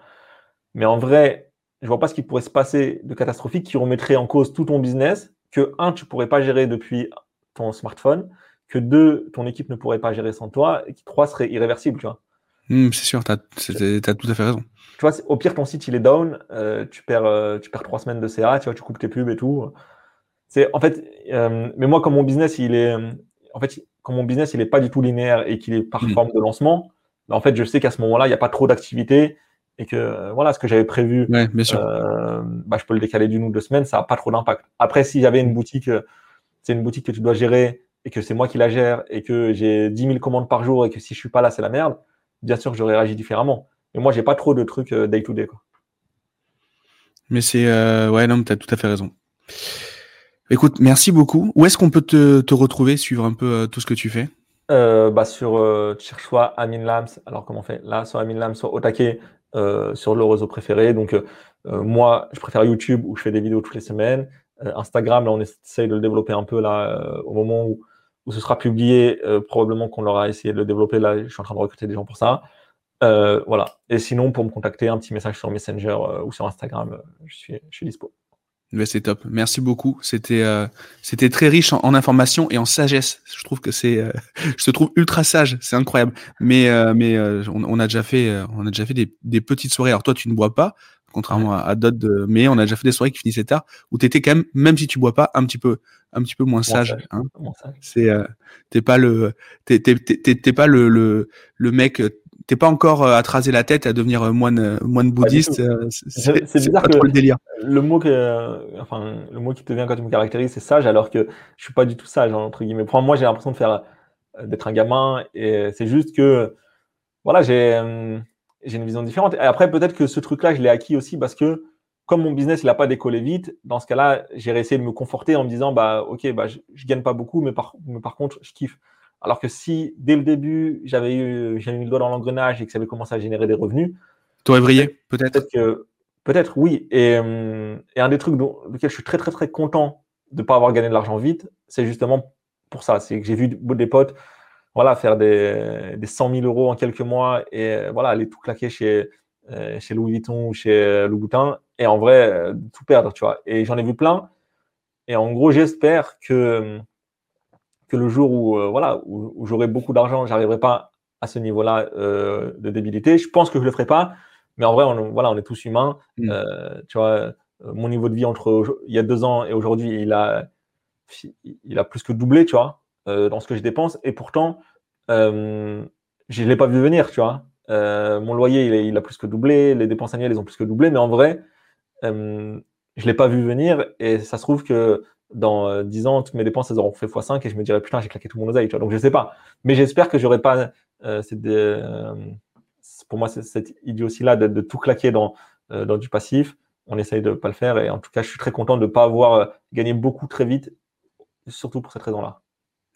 mais en vrai je vois pas ce qui pourrait se passer de catastrophique qui remettrait en cause tout ton business, que un, tu pourrais pas gérer depuis ton smartphone, que deux, ton équipe ne pourrait pas gérer sans toi, et qui trois serait irréversible, tu vois. Hmm, c'est sûr, tu as, tout à fait raison. Tu vois, au pire, ton site il est down, euh, tu perds, euh, tu perds trois semaines de CA, tu vois, tu coupes tes pubs et tout. C'est en fait, euh, mais moi, comme mon business, il est, en fait, comme mon business, il est pas du tout linéaire et qu'il est par hmm. forme de lancement, bah, en fait, je sais qu'à ce moment-là, il n'y a pas trop d'activité et que voilà ce que j'avais prévu, bah, je peux le décaler d'une ou deux semaines, ça n'a pas trop d'impact. Après, si j'avais une boutique, c'est une boutique que tu dois gérer et que c'est moi qui la gère et que j'ai 10 000 commandes par jour et que si je suis pas là, c'est la merde, bien sûr j'aurais réagi différemment. Mais moi, j'ai pas trop de trucs day to day. Quoi. Mais c'est ouais non, tu as tout à fait raison. Écoute, merci beaucoup. Où est-ce qu'on peut te, te, retrouver, suivre un peu tout ce que tu fais? Euh, bah sur euh, cherche soit Amin Lams, alors comment on fait? Là, soit Amin Lams, soit Otake euh, sur le réseau préféré. Donc euh, euh, moi, je préfère YouTube où je fais des vidéos toutes les semaines. Instagram, là, on essaye de le développer un peu là au moment où, où ce sera publié. probablement qu'on aura essayé de le développer. Là, je suis en train de recruter des gens pour ça. voilà. Et sinon, pour me contacter, un petit message sur Messenger ou sur Instagram, je suis, je suis dispo c'est top. Merci beaucoup. C'était euh, c'était très riche en, informations et en sagesse. Je trouve que c'est euh, je te trouve ultra sage. C'est incroyable. Mais euh, mais on, a déjà fait on a déjà fait des, des, petites soirées. Alors toi tu ne bois pas contrairement à, d'autres mais on a déjà fait des soirées qui finissaient tard où tu étais quand même même si tu bois pas un petit peu un petit peu moins sage. Hein. C'est t'es pas le t'es t'es pas le, le le mec t'es pas encore à te raser la tête à devenir moine moine bouddhiste. C'est pas trop le délire le mot que, enfin, le mot qui te vient quand tu me caractérises, c'est sage, alors que je suis pas du tout sage, entre guillemets. Pour moi, j'ai l'impression de faire, euh, d'être un gamin, et c'est juste que, voilà, j'ai, euh, j'ai une vision différente. Et après, peut-être que ce truc-là, je l'ai acquis aussi parce que, comme mon business, il n'a pas décollé vite, dans ce cas-là, j'ai essayé de me conforter en me disant, bah, ok, bah, je, je gagne pas beaucoup, mais par, mais par contre, je kiffe. Alors que si, dès le début, j'avais eu, j'avais mis le doigt dans l'engrenage et que ça avait commencé à générer des revenus, T'aurais vrillé, peut-être. Peut-être? que Peut-être, oui. Euh, et, un des trucs dont, lequel je suis très, très, très content de ne pas avoir gagné de l'argent vite, c'est justement pour ça. C'est que j'ai vu des potes voilà, faire des, des 100 000 euros en quelques mois et euh, voilà, aller tout claquer chez, euh, chez Louis Vuitton ou chez Louboutin et en vrai, tout perdre, tu vois. Et j'en ai vu plein. Et en gros, j'espère que, que le jour où, voilà, où, j'aurai beaucoup d'argent, j'arriverai pas à ce niveau-là de débilité. Je pense que je le ferai pas, mais en vrai, on, voilà, on est tous humains. Mm. Euh, tu vois, euh, mon niveau de vie entre il y a deux ans et aujourd'hui, il a, il a plus que doublé, tu vois, euh, dans ce que je dépense. Et pourtant, je ne l'ai pas vu venir, tu vois. mon loyer, il, il, a plus que doublé, les dépenses annuelles, ils ont plus que doublé, mais en vrai, je ne l'ai pas vu venir. Et ça se trouve que dans 10 ans, toutes mes dépenses, elles auront fait x5 et je me dirais, putain, j'ai claqué tout mon oseille, tu vois. Donc, je ne sais pas. Mais j'espère que j'aurai pas cette, pour moi, cette idée-aussi-là de, tout claquer dans, euh, dans du passif. On essaye de ne pas le faire. Et en tout cas, je suis très content de ne pas avoir euh, gagné beaucoup très vite, surtout pour cette raison-là.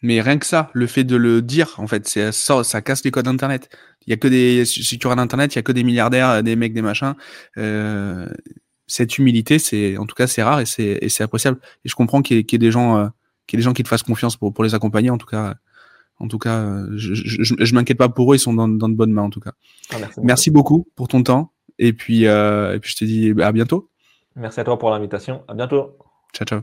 Mais rien que ça, le fait de le dire, en fait, ça, casse les codes Internet. Il y a que des, si tu regardes Internet, il y a que des milliardaires, des mecs, des machins. Euh, cette humilité, c'est, en tout cas, c'est rare et c'est, appréciable. Et je comprends qu'il y, ait, des gens, qu'il y ait des gens qui te fassent confiance pour, pour les accompagner. En tout cas, en tout cas, euh, je, je, m'inquiète pas pour eux, ils sont dans, de bonnes mains en tout cas. Ah, merci, beaucoup pour ton temps et puis, euh, et puis je te dis à bientôt. Merci à toi pour l'invitation. À bientôt. Ciao, ciao.